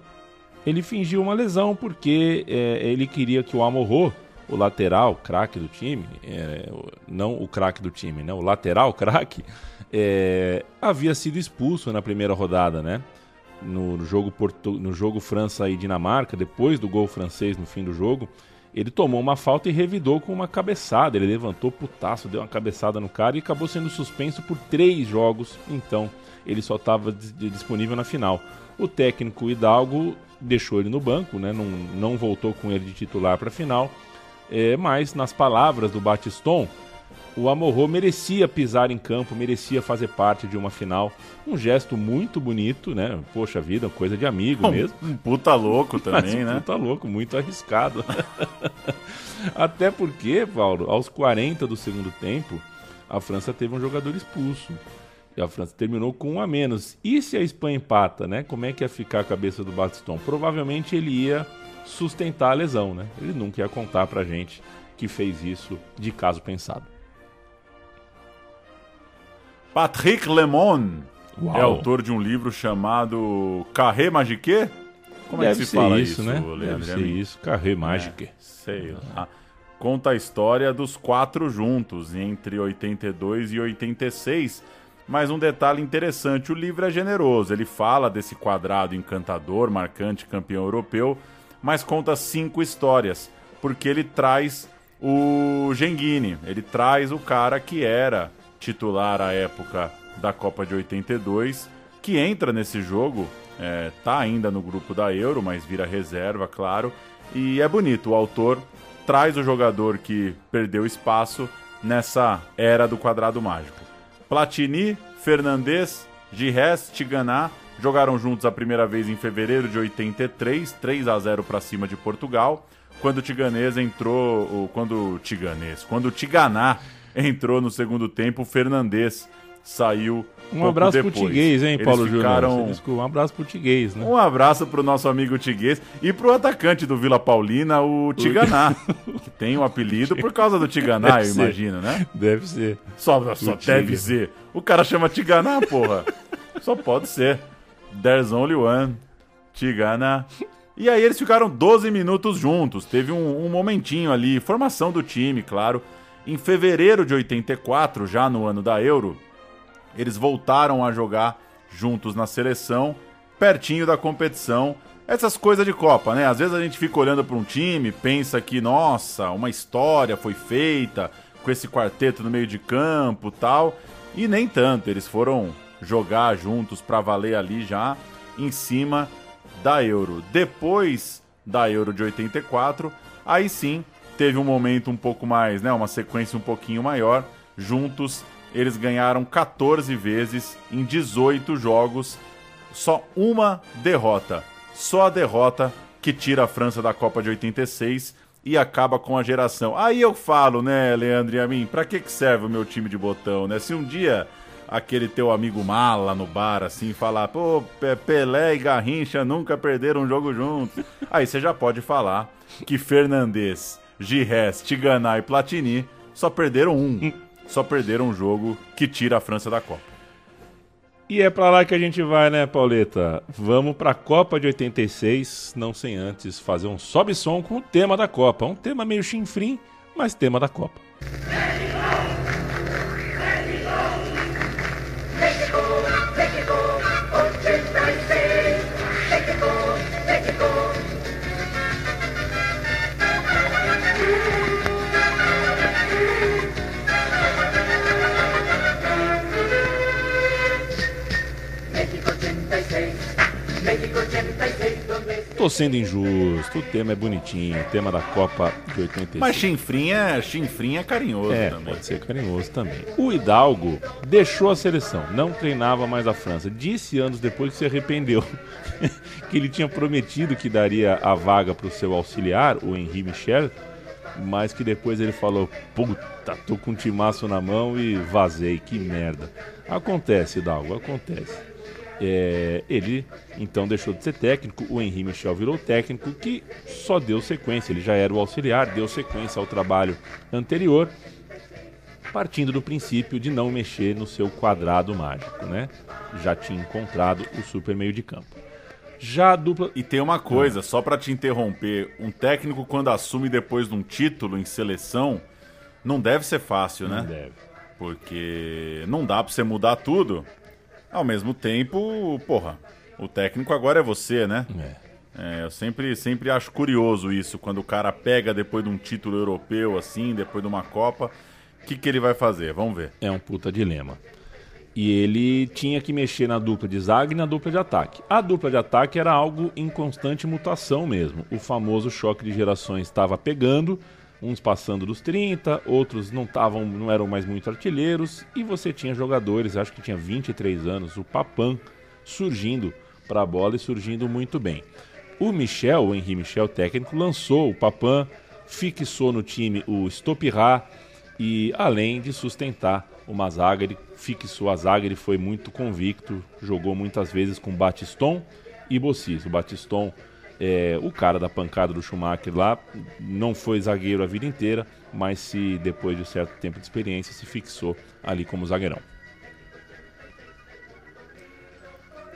Ele fingiu uma lesão porque é, ele queria que o Amorro, o lateral craque do time, é, não o craque do time, né? O lateral craque, é, havia sido expulso na primeira rodada, né? No jogo, Porto, no jogo França e Dinamarca, depois do gol francês no fim do jogo, ele tomou uma falta e revidou com uma cabeçada. Ele levantou putaço, deu uma cabeçada no cara e acabou sendo suspenso por três jogos. Então, ele só estava disponível na final. O técnico Hidalgo deixou ele no banco, né? não, não voltou com ele de titular para a final. É, mas, nas palavras do Batiston, o Amorro merecia pisar em campo, merecia fazer parte de uma final. Um gesto muito bonito, né? Poxa vida, coisa de amigo um, mesmo. Um puta louco também, né? Um puta louco, muito arriscado. Até porque, Paulo, aos 40 do segundo tempo, a França teve um jogador expulso. E a França terminou com um a menos. E se a Espanha empata, né? Como é que ia ficar a cabeça do Baston? Provavelmente ele ia sustentar a lesão, né? Ele nunca ia contar pra gente que fez isso de caso pensado. Patrick Lemon Uau. é autor de um livro chamado Carré Magique? Como Deve é que se fala isso, isso né? Deve ser isso, Carré Magique. É, sei lá. Conta a história dos quatro juntos entre 82 e 86, Mas um detalhe interessante, o livro é generoso. Ele fala desse quadrado encantador, marcante campeão europeu, mas conta cinco histórias, porque ele traz o Genghini, ele traz o cara que era titular à época da Copa de 82, que entra nesse jogo, é, tá ainda no grupo da Euro, mas vira reserva, claro. E é bonito, o autor traz o jogador que perdeu espaço nessa era do quadrado mágico. Platini, Fernandes, Gires, Tiganá jogaram juntos a primeira vez em fevereiro de 83, 3 a 0 para cima de Portugal. Quando o Tiganês entrou, quando o Tiganês, quando o Tiganá entrou no segundo tempo, o Fernandes saiu um abraço depois. português, hein, Paulo ficaram... Júnior? Desculpa, um abraço português, né? Um abraço pro nosso amigo Tiguês e pro atacante do Vila Paulina, o Tiganá, que tem o um apelido por causa do Tiganá, Deve eu ser. imagino, né? Deve ser. Só, só deve ser. O cara chama Tiganá, porra. só pode ser. There's only one. Tiganá. E aí eles ficaram 12 minutos juntos. Teve um, um momentinho ali, formação do time, claro. Em fevereiro de 84, já no ano da Euro, eles voltaram a jogar juntos na seleção, pertinho da competição. Essas coisas de Copa, né? Às vezes a gente fica olhando para um time, pensa que, nossa, uma história foi feita com esse quarteto no meio de campo tal. E nem tanto, eles foram jogar juntos para valer ali já em cima da Euro. Depois da Euro de 84, aí sim teve um momento um pouco mais, né? Uma sequência um pouquinho maior. Juntos eles ganharam 14 vezes em 18 jogos, só uma derrota. Só a derrota que tira a França da Copa de 86 e acaba com a geração. Aí eu falo, né, Leandro e a mim, pra que que serve o meu time de botão, né? Se um dia aquele teu amigo mala no bar assim falar, pô, Pe- Pelé e Garrincha nunca perderam um jogo juntos. Aí você já pode falar que Fernandes, Gires, Tiganá e Platini só perderam um. Só perderam um jogo que tira a França da Copa. E é pra lá que a gente vai, né, Pauleta? Vamos pra Copa de 86, não sem antes fazer um sobe-som com o tema da Copa. Um tema meio chinfrim, mas tema da Copa. Tô sendo injusto, o tema é bonitinho, o tema da Copa de 86. Mas chinfrim é, chinfrim é carinhoso É, também. pode ser carinhoso também. O Hidalgo deixou a seleção, não treinava mais a França. Disse anos depois que se arrependeu. que ele tinha prometido que daria a vaga para o seu auxiliar, o Henri Michel, mas que depois ele falou: Puta, tô com um timaço na mão e vazei, que merda. Acontece, Hidalgo, acontece. É, ele então deixou de ser técnico, o Henri Michel virou técnico, que só deu sequência, ele já era o auxiliar, deu sequência ao trabalho anterior, partindo do princípio de não mexer no seu quadrado mágico, né? Já tinha encontrado o super meio de campo. Já a dupla. E tem uma coisa, só pra te interromper, um técnico quando assume depois de um título em seleção, não deve ser fácil, né? Não deve. Porque não dá pra você mudar tudo. Ao mesmo tempo, porra, o técnico agora é você, né? É. É, eu sempre, sempre acho curioso isso, quando o cara pega depois de um título europeu, assim, depois de uma Copa, o que, que ele vai fazer? Vamos ver. É um puta dilema. E ele tinha que mexer na dupla de zaga e na dupla de ataque. A dupla de ataque era algo em constante mutação mesmo. O famoso choque de gerações estava pegando, uns passando dos 30, outros não estavam, não eram mais muito artilheiros, e você tinha jogadores, acho que tinha 23 anos, o Papan surgindo para a bola e surgindo muito bem. O Michel, o Henri Michel, técnico, lançou o Papan, fixou no time o Stopirá e além de sustentar uma zaga, ele fixou a zaga, ele foi muito convicto, jogou muitas vezes com Batiston e Bossis. O Batiston, é, o cara da pancada do Schumacher lá, não foi zagueiro a vida inteira, mas se depois de um certo tempo de experiência se fixou ali como zagueirão.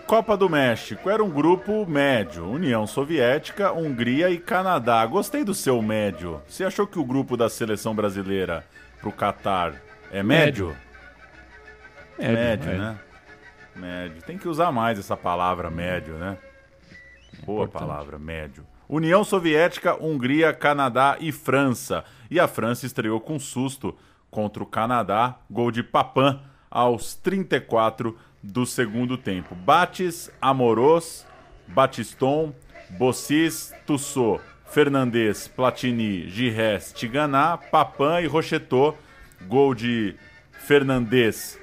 Copa do México era um grupo médio. União Soviética, Hungria e Canadá. Gostei do seu médio. Você achou que o grupo da seleção brasileira pro Catar é médio? Médio, médio, médio. né? Médio. Tem que usar mais essa palavra médio, né? Boa Importante. palavra, médio. União Soviética, Hungria, Canadá e França. E a França estreou com susto contra o Canadá, gol de Papan aos 34 do segundo tempo. Bates, Amoros, Batiston, Bossis, Tussot, Fernandes, Platini, Gires, Tiganá, Papan e Rochetot. Gol de Fernandes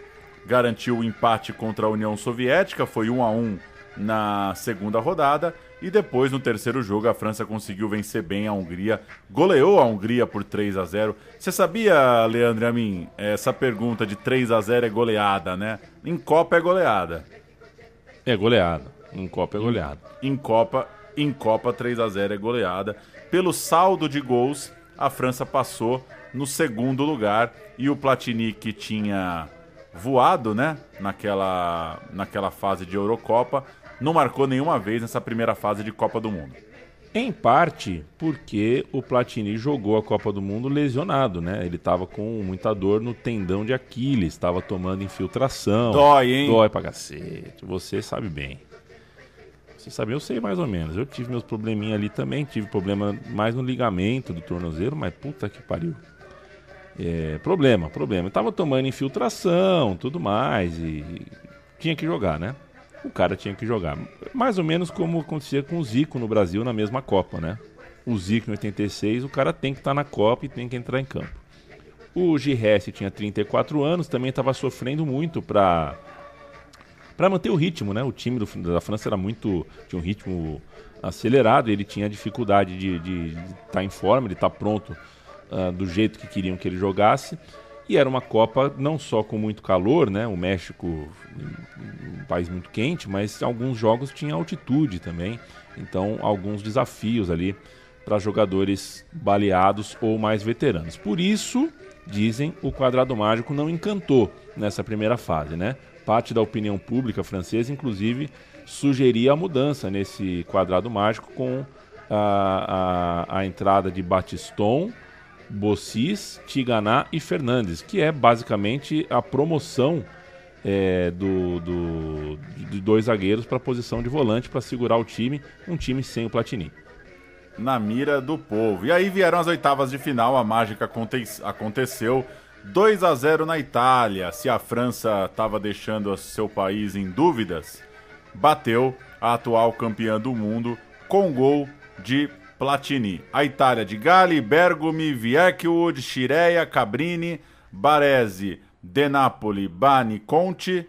garantiu o empate contra a União Soviética, foi 1 a 1 na segunda rodada. E depois, no terceiro jogo, a França conseguiu vencer bem a Hungria, goleou a Hungria por 3 a 0 Você sabia, Leandro a mim, essa pergunta de 3 a 0 é goleada, né? Em Copa é goleada. É goleada. Em Copa é goleada. Em Copa, em Copa 3 a 0 é goleada. Pelo saldo de gols, a França passou no segundo lugar e o Platini que tinha voado, né, naquela naquela fase de Eurocopa, não marcou nenhuma vez nessa primeira fase de Copa do Mundo. Em parte porque o Platini jogou a Copa do Mundo lesionado, né? Ele tava com muita dor no tendão de Aquiles, estava tomando infiltração. Dói, hein? Dói pra cacete. Você sabe bem. Você sabe, eu sei mais ou menos. Eu tive meus probleminha ali também, tive problema mais no ligamento do tornozelo, mas puta que pariu. É, problema, problema. Eu tava tomando infiltração, tudo mais e tinha que jogar, né? O cara tinha que jogar. Mais ou menos como acontecia com o Zico no Brasil na mesma Copa, né? O Zico em 86, o cara tem que estar na Copa e tem que entrar em campo. O Giresse tinha 34 anos, também estava sofrendo muito para para manter o ritmo, né? O time do- da França era muito tinha um ritmo acelerado, ele tinha dificuldade de estar em forma, de estar pronto ah, do jeito que queriam que ele jogasse. E era uma Copa não só com muito calor, né? O México, um país muito quente, mas alguns jogos tinha altitude também. Então, alguns desafios ali para jogadores baleados ou mais veteranos. Por isso, dizem, o quadrado mágico não encantou nessa primeira fase, né? Parte da opinião pública francesa, inclusive, sugeria a mudança nesse quadrado mágico com a, a, a entrada de Batiston, Bossis, Tiganá e Fernandes, que é basicamente a promoção é, do, do- de dois zagueiros para a posição de volante para segurar o time, um time sem o Platini. na mira do povo. E aí vieram as oitavas de final, a mágica aconte- aconteceu. 2 a 0 na Itália. Se a França estava deixando seu país em dúvidas, bateu a atual campeã do mundo com gol de Platini. A Itália de Gali, Bergomi, Vieckwood, Chireia, Cabrini, Baresi, De Napoli, Bani, Conti,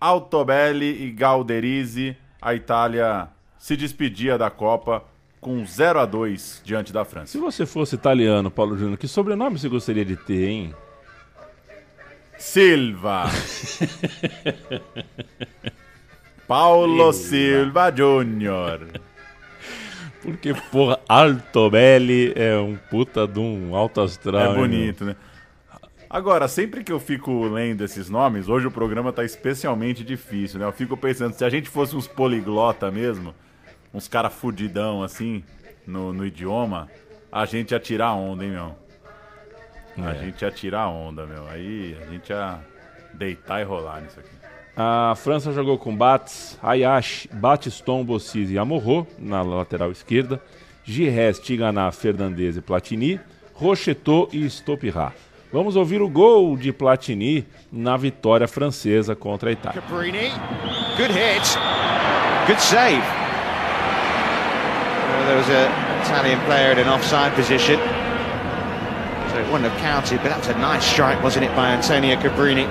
Altobelli e Galderizi. A Itália se despedia da Copa com 0 a 2 diante da França. Se você fosse italiano, Paulo Júnior, que sobrenome você gostaria de ter, hein? Silva. Paulo Silva Júnior. Porque, porra, Altobelli é um puta de um alto astral. É bonito, né? Agora, sempre que eu fico lendo esses nomes, hoje o programa tá especialmente difícil, né? Eu fico pensando, se a gente fosse uns poliglota mesmo, uns cara fudidão assim, no, no idioma, a gente ia tirar onda, hein, meu? A É. gente ia tirar onda, meu. Aí a gente ia deitar e rolar nisso aqui. A França jogou com Bates, Ayash, Batiston, Bossis e Amorro na lateral esquerda, Gires, Tiganá, Fernandes e Platini, Rochetot e Stopirá. Vamos ouvir o gol de Platini na vitória francesa contra a Itália. Cabrini, good hit, good save. Uh, there was an Italian player in an offside position, so it wouldn't have counted. But that was a nice strike, wasn't it, by Antonio Cabrini?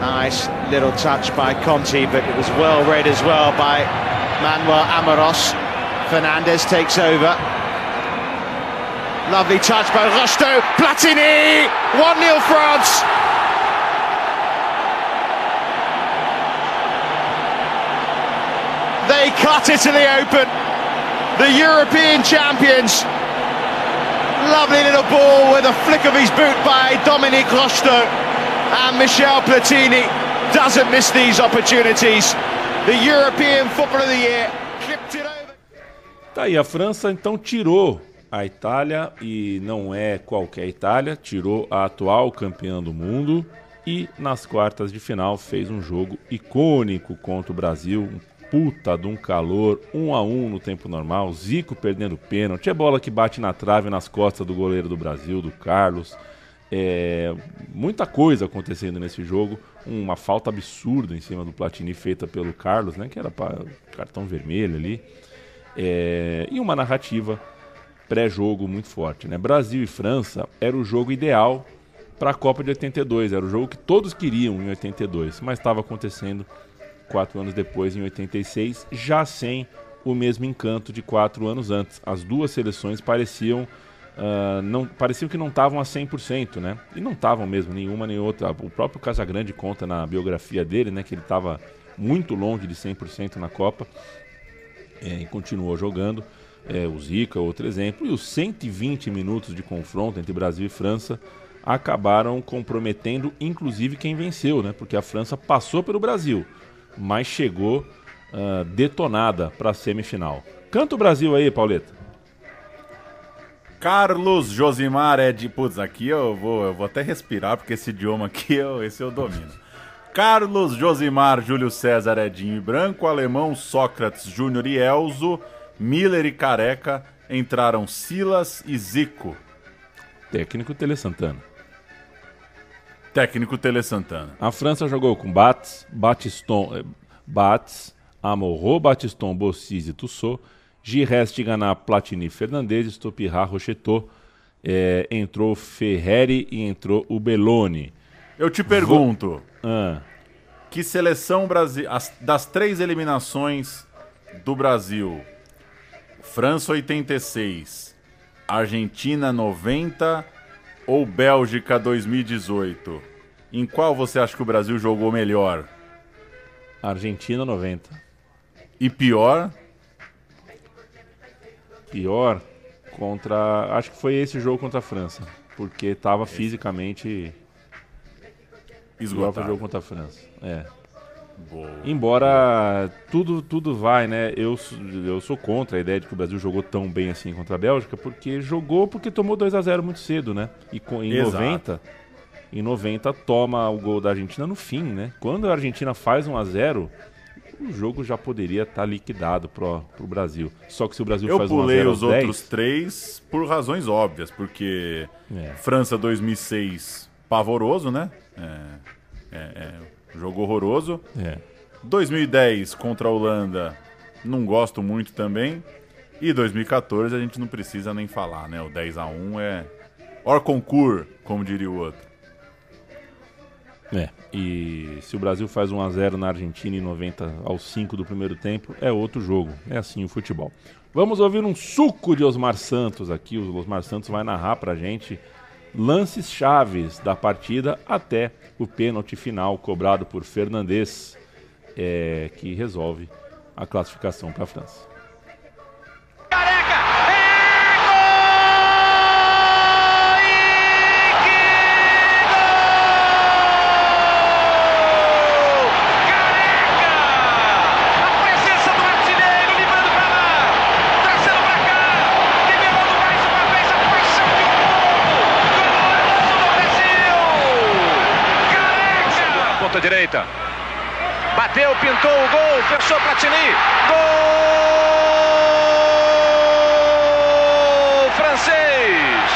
Nice little touch by Conti, but it was well read as well by Manuel Amoros. Fernandez takes over. Lovely touch by Rosto. Platini! 1 0 France. They cut Italy open. The European champions. Lovely little ball with a flick of his boot by Dominic Rosto. And Michel Platini doesn't miss these opportunities. The European Footballer of the Year clipped it over. Tá aí, a França então tirou a Itália, e não é qualquer Itália, tirou a atual campeã do mundo, E nas quartas de final fez um jogo icônico contra o Brasil, um puta de um calor, um a um no tempo normal, Zico perdendo pênalti, é bola que bate na trave nas costas do goleiro do Brasil, do Carlos. É, muita coisa acontecendo nesse jogo, uma falta absurda em cima do Platini feita pelo Carlos, né, que era para cartão vermelho ali, é, e uma narrativa pré-jogo muito forte. Né? Brasil e França era o jogo ideal para a Copa de 82, era o jogo que todos queriam em 82, mas estava acontecendo quatro anos depois, em 86, já sem o mesmo encanto de quatro anos antes. As duas seleções pareciam Uh, não, pareciam que não estavam a 100%, né? E não estavam mesmo, nenhuma nem outra. O próprio Casagrande conta na biografia dele, né? Que ele estava muito longe de 100% na Copa é, e continuou jogando. É, o Zico é outro exemplo. E os 120 minutos de confronto entre Brasil e França acabaram comprometendo, inclusive, quem venceu, né? Porque a França passou pelo Brasil, mas chegou uh, detonada para a semifinal. Canta o Brasil aí, Pauleta. Carlos Josimar é de. Putz, aqui eu vou, eu vou até respirar, porque esse idioma aqui eu, esse eu domino. Carlos Josimar Júlio César Edinho e Branco, Alemão Sócrates Júnior e Elzo, Miller e Careca, entraram Silas e Zico. Técnico Tele Santana. Técnico Tele Santana. A França jogou com Bates, Batiston, eh, Bates, Amorro, Batiston, Bossis e Tussaud. Gires, Tiganá, Platini, Fernandes, Stopirá, Rochetot, é, entrou Ferreri e entrou o Belloni. Eu te pergunto, ah. que seleção Brasil, as, das três eliminações do Brasil, França 86, Argentina 90 ou Bélgica 2018, em qual você acha que o Brasil jogou melhor? Argentina 90. E pior? Pior contra. Acho que foi esse jogo contra a França. Porque estava fisicamente. Esgotado. o jogo contra a França. É. Boa. Embora tudo tudo vai, né? Eu, eu sou contra a ideia de que o Brasil jogou tão bem assim contra a Bélgica, porque jogou porque tomou 2 a 0 muito cedo, né? E com, em Exato. 90 em 90 toma o gol da Argentina no fim, né? Quando a Argentina faz 1 a 0 o jogo já poderia estar tá liquidado pro, pro Brasil. Só que se o Brasil eu faz um pulei os 10... outros três por razões óbvias, porque é. França 2006 pavoroso, né? É, é, é, jogo horroroso. É. 2010 contra a Holanda não gosto muito também. E 2014 a gente não precisa nem falar, né? O 10 a 1 é or concur, como diria o outro. É, e se o Brasil faz 1 a 0 na Argentina em 90 aos 5 do primeiro tempo, é outro jogo. É assim o futebol. Vamos ouvir um suco de Osmar Santos aqui. O Osmar Santos vai narrar pra gente lances chaves da partida até o pênalti final cobrado por Fernandes, é, que resolve a classificação para a França. Direita. Bateu, pintou o gol, fechou Platini. Gol francês.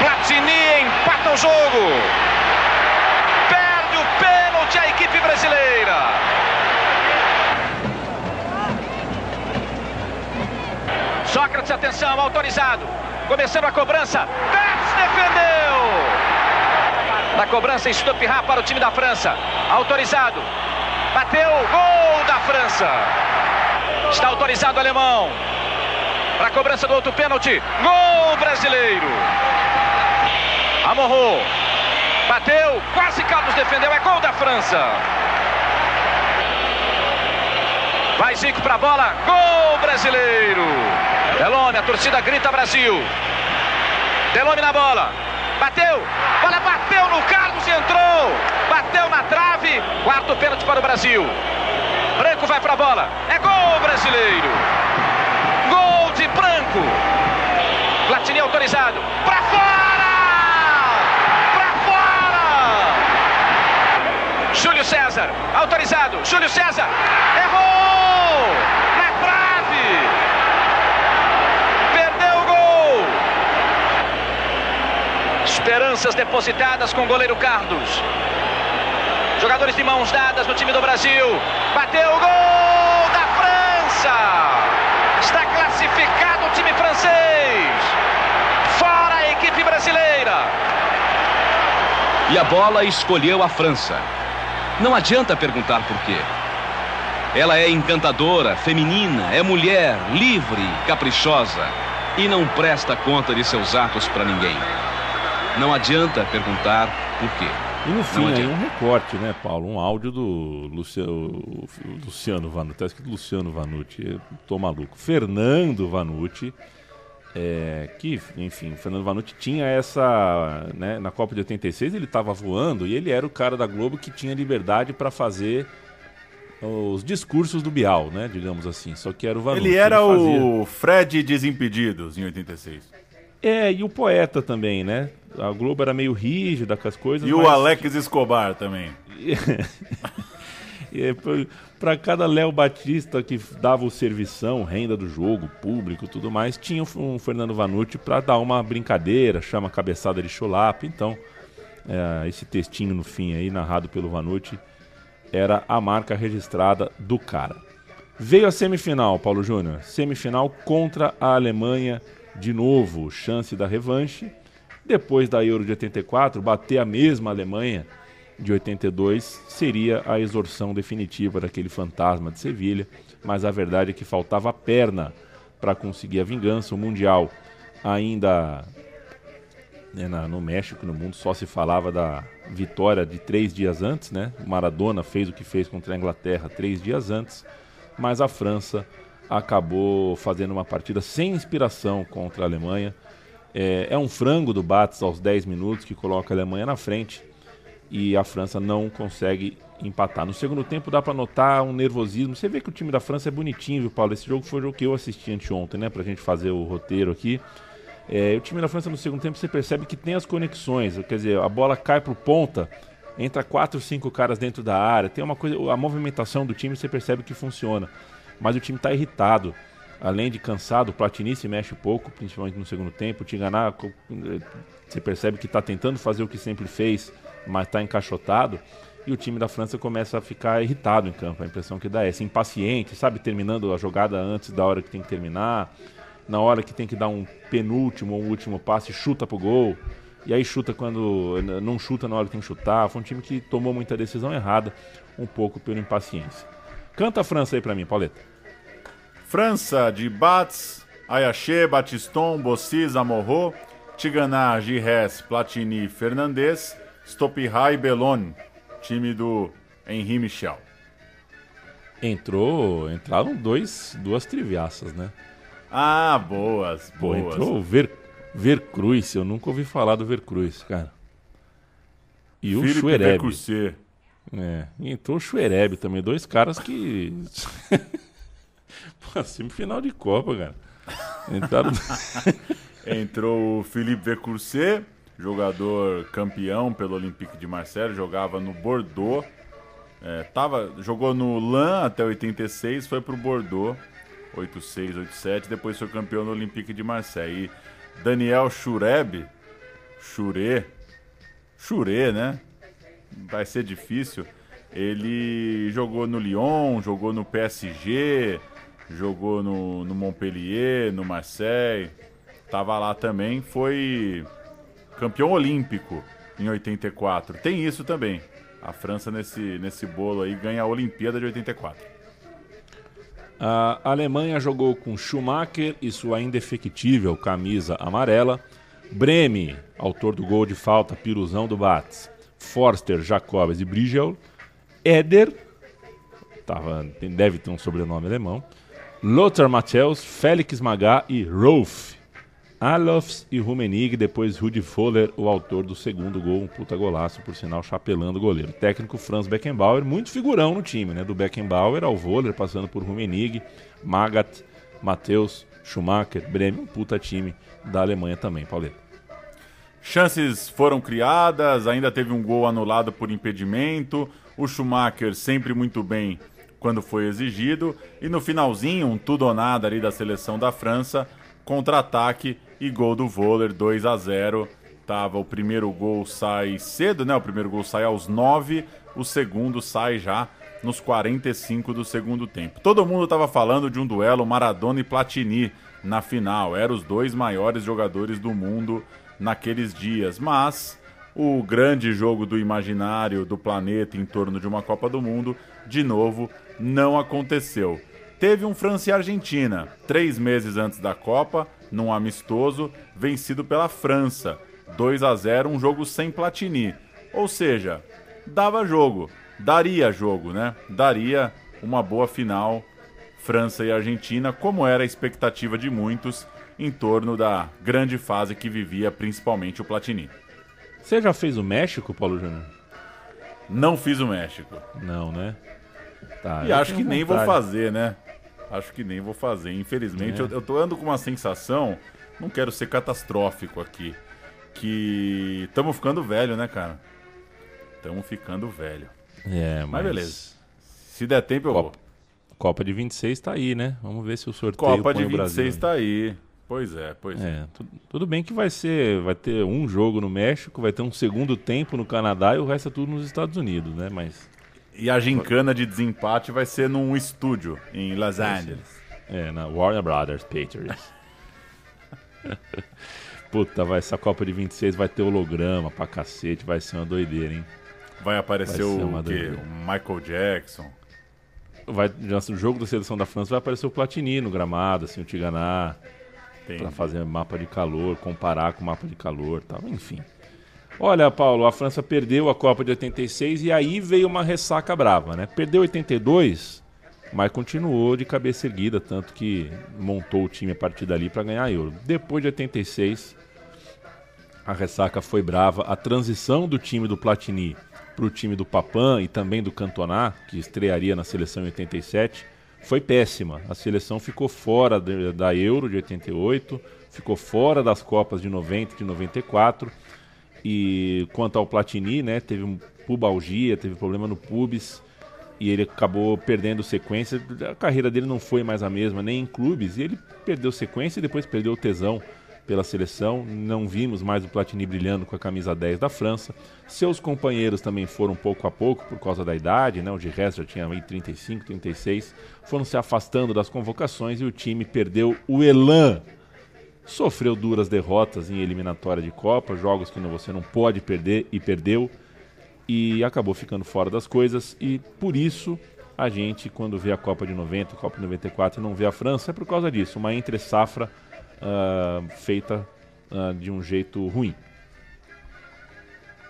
Platini empata o jogo. Perde o pênalti a equipe brasileira. Sócrates, atenção, autorizado. Começando a cobrança. Betts defendeu. Na cobrança, Stopirá para o time da França. Autorizado. Bateu. Gol da França. Está autorizado o alemão. Para a cobrança do outro pênalti. Gol brasileiro. Amorrou. Bateu. Quase Carlos defendeu. É gol da França. Vai Zico para a bola. Gol brasileiro. Delome, a torcida grita Brasil. Delome na bola. Bateu, bola bateu no Carlos entrou. Bateu na trave. Quarto pênalti para o Brasil. Branco vai para a bola. É gol brasileiro. Gol de Branco. Platini autorizado. Para fora! Para fora! Júlio César, autorizado. Júlio César, errou! Na trave! Perdeu o gol! Esperanças depositadas com o goleiro Carlos. Jogadores de mãos dadas no time do Brasil. Bateu o gol da França! Está classificado o time francês! Fora a equipe brasileira! E a bola escolheu a França. Não adianta perguntar por quê. Ela é encantadora, feminina, é mulher, livre, caprichosa e não presta conta de seus atos para ninguém. Não adianta perguntar por quê. E no fim, aí um recorte, né, Paulo? Um áudio do Luciano, Luciano Vanucci. Tá escrito Luciano Vanucci, tô maluco. Fernando Vanucci, é, que, enfim, Fernando Vanucci tinha essa. Né, na Copa de 86 ele estava voando e ele era o cara da Globo que tinha liberdade para fazer os discursos do Bial, né, digamos assim. Só que era o Vanucci. Ele era ele o Fred Desimpedidos em 86. É, e o poeta também, né? A Globo era meio rígida com as coisas. E mas... o Alex Escobar também. para cada Léo Batista que dava o servição, renda do jogo, público tudo mais, tinha um Fernando Vanucci para dar uma brincadeira, chama cabeçada de chulapa. Então, é, esse textinho no fim aí, narrado pelo Vanucci, era a marca registrada do cara. Veio a semifinal, Paulo Júnior. Semifinal contra a Alemanha de novo chance da revanche. Depois da Euro de 84, bater a mesma Alemanha de 82 seria a exorsão definitiva daquele fantasma de Sevilha, mas a verdade é que faltava perna para conseguir a vingança. O Mundial ainda né, na, no México, no mundo, só se falava da vitória de três dias antes, né? Maradona fez o que fez contra a Inglaterra três dias antes, mas a França acabou fazendo uma partida sem inspiração contra a Alemanha. É, é um frango do Bates aos 10 minutos que coloca a Alemanha na frente e a França não consegue empatar. No segundo tempo dá para notar um nervosismo. Você vê que o time da França é bonitinho, viu, Paulo? Esse jogo foi o jogo que eu assisti anteontem, né, pra gente fazer o roteiro aqui. É, o time da França no segundo tempo você percebe que tem as conexões, quer dizer, a bola cai pro ponta, entra quatro, cinco caras dentro da área, tem uma coisa, a movimentação do time você percebe que funciona mas o time está irritado. Além de cansado, o Platini se mexe pouco, principalmente no segundo tempo. O Tinganá, você percebe que está tentando fazer o que sempre fez, mas está encaixotado. E o time da França começa a ficar irritado em campo. A impressão que dá é essa, impaciente, sabe? Terminando a jogada antes da hora que tem que terminar. Na hora que tem que dar um penúltimo ou um último passe, chuta pro gol. E aí chuta quando não chuta na hora que tem que chutar. Foi um time que tomou muita decisão errada, um pouco pela impaciência. Canta a França aí pra mim, Pauleta. França de Bats, Ayaché, Batiston, Bossis, Amorro, Tiganá, Gires, Platini, Fernandes, Stopihai, Belon, time do Henri Michel. Entrou, entraram dois, duas triviaças, né? Ah, boas, Pô, boas. entrou o Ver, Vercruz, eu nunca ouvi falar do Vercruz, cara. E o Schwereb. É, e entrou o Schwereb também, dois caras que. Pô, semifinal de Copa, cara. Entraram... Entrou o Philippe Vercourset, jogador campeão pelo Olympique de Marseille, jogava no Bordeaux. É, tava, jogou no LAN até 86, foi pro Bordeaux, 86, 87, depois foi campeão no Olympique de Marseille. E Daniel Chureb, Chure, Chure, né? vai ser difícil. Ele jogou no Lyon, jogou no PSG, jogou no, no Montpellier, no Marseille, tava lá também, foi campeão olímpico em 84. Tem isso também. A França nesse, nesse bolo aí ganha a Olimpíada de 84. A Alemanha jogou com Schumacher e sua indefectível camisa amarela. Breme, autor do gol de falta, piruzão do Bates. Forster, Jacobs e Brigel, Eder, tava, deve ter um sobrenome alemão, Lothar Matthäus, Félix Magá e Rolf. Alofs e Rumenig, depois Rudi Foller, o autor do segundo gol, um puta golaço, por sinal, chapelando o goleiro. Técnico Franz Beckenbauer, muito figurão no time, né? Do Beckenbauer ao Voller, passando por Rumenig, Magat, Matheus, Schumacher, Bremen, um puta time da Alemanha também, Pauleta. Chances foram criadas, ainda teve um gol anulado por impedimento. O Schumacher sempre muito bem quando foi exigido. E no finalzinho, um tudo ou nada ali da seleção da França, contra-ataque e gol do Voller, 2 a 0 Tava, o primeiro gol sai cedo, né? O primeiro gol sai aos 9, o segundo sai já nos 45 do segundo tempo. Todo mundo estava falando de um duelo Maradona e Platini na final. Eram os dois maiores jogadores do mundo naqueles dias, mas o grande jogo do imaginário do planeta em torno de uma Copa do Mundo, de novo, não aconteceu. Teve um França e Argentina, três meses antes da Copa, num amistoso, vencido pela França. 2 a 0 um jogo sem Platini. Ou seja, dava jogo, daria jogo, né? Daria uma boa final França e Argentina, como era a expectativa de muitos em torno da grande fase que vivia principalmente o Platini. Você já fez o México, Paulo Júnior? Não fiz o México. Não, né? Tá, e acho que nem vou fazer, né? Acho que nem vou fazer. Infelizmente, é. eu, eu tô ando com uma sensação, não quero ser catastrófico aqui, que estamos ficando velho, né, cara? Estamos ficando velho. É, mas... mas beleza. Se der tempo, eu Copa, vou. Copa de 26 tá aí, né? Vamos ver se o sorteio Copa de põe o 26 Brasil. tá aí. Pois é, pois é. É, tu- tudo bem que vai ser, vai ter um jogo no México, vai ter um segundo tempo no Canadá e o resto é tudo nos Estados Unidos, né? Mas E a gincana de desempate vai ser num estúdio em Los Angeles. é na Warner Brothers Pictures. Puta, vai essa Copa de 26 vai ter holograma pra cacete, vai ser uma doideira, hein? Vai aparecer Vai o quê? O Michael Jackson. Vai, no jogo da seleção da França vai aparecer o Platini no gramado, assim, o Tiganá, pra fazer mapa de calor, comparar com o mapa de calor, tal, enfim. Olha, Paulo, a França perdeu a Copa de 86 e aí veio uma ressaca brava, né? Perdeu 82, mas continuou de cabeça erguida, tanto que montou o time a partir dali para ganhar a Euro. Depois de 86, a ressaca foi brava. A transição do time do Platini para o time do Papan e também do Cantona, que estrearia na seleção em 87, foi péssima. A seleção ficou fora da Euro de 88, ficou fora das Copas de 90 e de 94. E quanto ao Platini, né, teve pubalgia, teve problema no pubis e ele acabou perdendo sequência. A carreira dele não foi mais a mesma, nem em clubes, e ele perdeu sequência e depois perdeu o tesão pela seleção. Não vimos mais o Platini brilhando com a camisa 10 da França. Seus companheiros também foram pouco a pouco por causa da idade, né? O resto já tinha aí 35, 36, foram se afastando das convocações e o time perdeu o elan sofreu duras derrotas em eliminatória de Copa, jogos que você não pode perder e perdeu, e acabou ficando fora das coisas. E por isso a gente, quando vê a Copa de 90, a Copa de 94 e não vê a França, é por causa disso, uma entre-safra ah, feita ah, de um jeito ruim.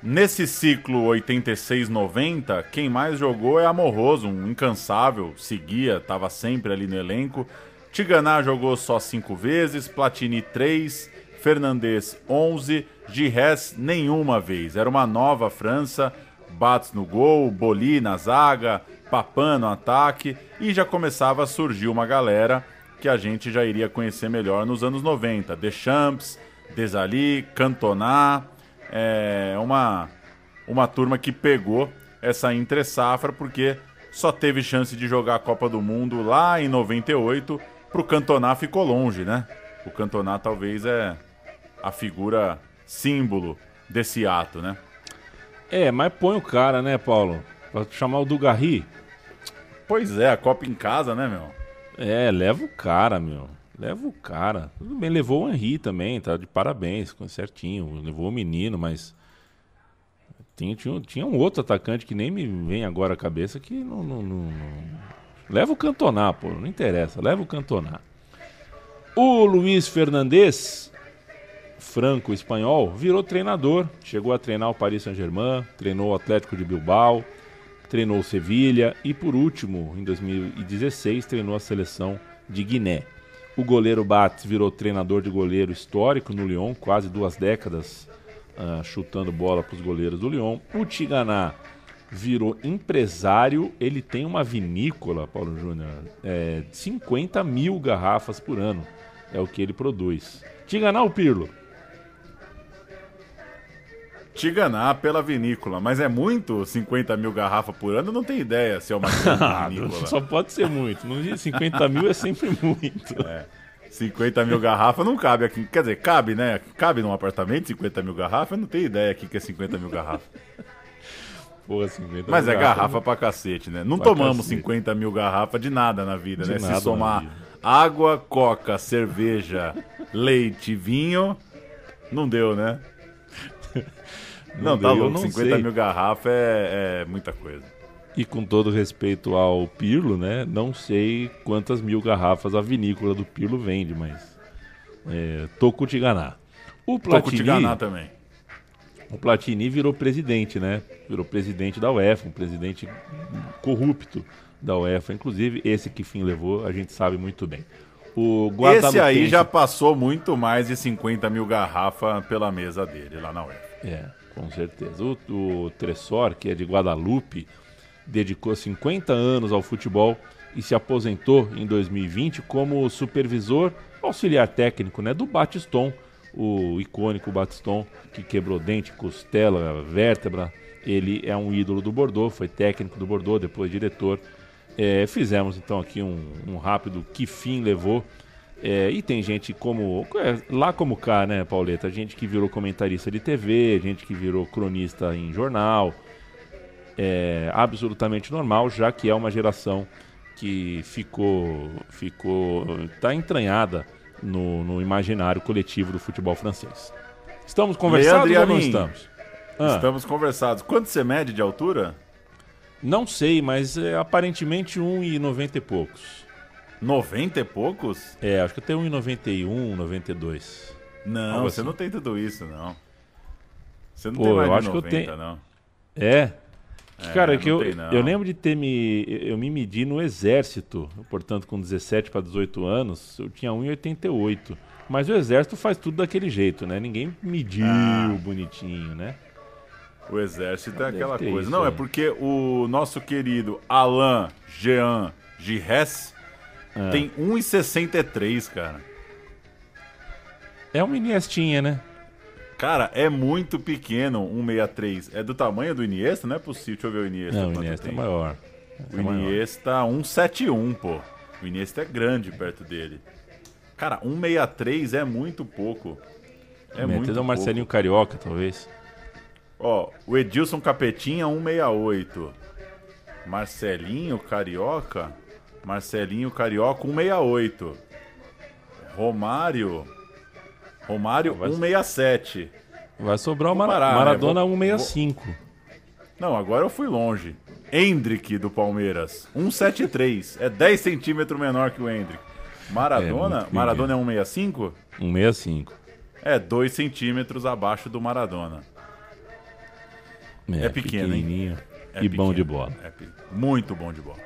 Nesse ciclo 86-90, quem mais jogou é Amoroso, um incansável, seguia, estava sempre ali no elenco. Tiganá jogou só cinco vezes, Platini três, Fernandes 11, Gires nenhuma vez. Era uma nova França, Bates no gol, Boli na zaga, Papan no ataque e já começava a surgir uma galera que a gente já iria conhecer melhor nos anos 90. Deschamps, Desali, Cantona, é uma, uma turma que pegou essa entre-safra porque só teve chance de jogar a Copa do Mundo lá em 98, pro Cantona ficou longe, né? O Cantona talvez é a figura símbolo desse ato, né? É, mas põe o cara, né, Paulo? Pra chamar o Dugarry. Pois é, a Copa em casa, né, meu? É, leva o cara, meu. Leva o cara. Tudo bem, levou o Henry também, tá de parabéns, ficou certinho. Levou o menino, mas. Tinha, tinha, tinha um outro atacante que nem me vem agora à cabeça que não. não- não- não- Leva o Cantoná, pô, não interessa, leva o Cantoná. O Luiz Fernandes, franco espanhol, virou treinador. Chegou a treinar o Paris Saint-Germain, treinou o Atlético de Bilbao, treinou o Sevilha e, por último, em 2016, treinou a seleção de Guiné. O goleiro Bates virou treinador de goleiro histórico no Lyon, quase duas décadas ah, chutando bola para os goleiros do Lyon. O Tiganá virou empresário, ele tem uma vinícola, Paulo Júnior, é, 50 mil garrafas por ano é o que ele produz. Tiganá ou Pirlo? Tiganá pela vinícola, mas é muito 50 mil garrafas por ano, eu não tenho ideia se é uma Ah, vinícola. Só pode ser muito. No dia 50 mil é sempre muito. É. 50 mil garrafas não cabe aqui. Quer dizer, cabe, né? Cabe num apartamento 50 mil garrafas, eu não tenho ideia aqui que é 50 mil garrafas. Porra, 50 Mas mil é garrafa pra cacete, né? Não Pra tomamos cacete. 50 mil garrafas de nada na vida, De né? Se somar água, coca, cerveja, leite, vinho, não deu, né? Não, Não tá deu, louco. não 50 sei. mil garrafas é, é muita coisa. E com todo respeito ao Pirlo, né? Não sei quantas mil garrafas a vinícola do Pirlo vende, mas. É, Toco. O Toco te Platini, enganar também. O Platini virou presidente, né? Virou presidente da UEFA, um presidente corrupto da UEFA. Inclusive, esse que fim levou, a gente sabe muito bem. O Esse aí já passou muito mais de 50 mil garrafas pela mesa dele lá na UEFA. É, com certeza. O, o Tressor, que é de Guadalupe, dedicou 50 anos ao futebol e se aposentou em 2020 como supervisor auxiliar técnico né, do Batiston, o icônico Batiston, que quebrou dente, costela, vértebra. Ele é um ídolo do Bordeaux, foi técnico do Bordeaux, depois diretor. É, fizemos então aqui um, um rápido que fim levou. É, e tem gente como. é, lá como cá, né, Pauleta? Gente que virou comentarista de TV, gente que virou cronista em jornal. É absolutamente normal, já que é uma geração que ficou. ficou. tá entranhada no, no imaginário coletivo do futebol francês. Estamos conversados ou não estamos? Ah. Estamos conversados. Quanto você mede de altura? Não sei, mas é aparentemente 1,90 e poucos. 90 e poucos? É, acho que até 1,91, 92. Não, você assim. não tem tudo isso, não. Você não Pô, tem mais eu acho que eu 90, tenho- não. É. É, cara, não que eu, tem, eu lembro de ter me. Eu me medi no exército, portanto, com 17 para 18 anos, eu tinha 1,88. Mas o exército faz tudo daquele jeito, né? Ninguém mediu Ah. bonitinho, né? O exército é aquela coisa. Não, é aí. porque o nosso querido Alain Jean Gires Ah. tem 1,63, cara. É uma Iniestinha, né? Cara, é muito pequeno, 1,63. É do tamanho do Iniesta? Não é possível. Deixa eu ver o Iniesta. Não, o Iniesta é maior. O É maior. Iniesta 171, pô. O Iniesta é grande perto dele. Cara, 163 é muito pouco. É Metade muito é o Marcelinho pouco. Carioca, talvez. Ó, o Edilson Capetinha 168. Marcelinho Carioca. Marcelinho Carioca 168. Romário. Romário Vai- 167. Vai sobrar o Mara- parar, né? Maradona Vou- 165. Não, agora eu fui longe. Hendrick do Palmeiras, 173. É 10 centímetros menor que o Hendrick. Maradona, É, Maradona é 165? 165. É 2 centímetros abaixo do Maradona. É, pequeno, hein? É e bom pequeno. de bola. É pe- muito bom de bola.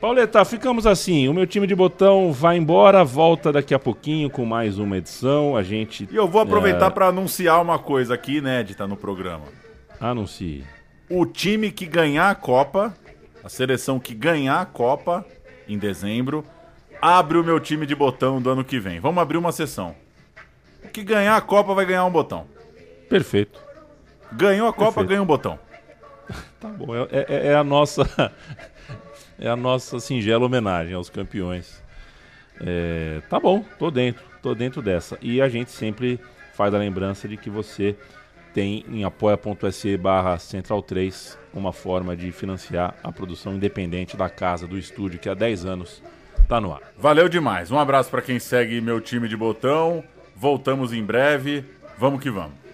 Pauleta, ficamos assim. O meu time de botão vai embora, volta daqui a pouquinho com mais uma edição. A gente. E eu vou aproveitar é, para anunciar uma coisa aqui inédita no programa. Anuncie. O time que ganhar a Copa, a seleção que ganhar a Copa em dezembro, abre o meu time de botão do ano que vem. Vamos abrir uma sessão. O que ganhar a Copa vai ganhar um botão. Perfeito. Ganhou a Copa, Perfeito. ganha um botão. Tá bom. É, é- é a nossa. É a nossa singela homenagem aos campeões. É, tá bom, tô dentro. Tô dentro dessa. E a gente sempre faz a lembrança de que você tem em apoia.se barra Central 3 uma forma de financiar a produção independente da casa, do estúdio, que há 10 anos tá no ar. Valeu demais. Um abraço para quem segue meu time de botão. Voltamos em breve. Vamos que vamos.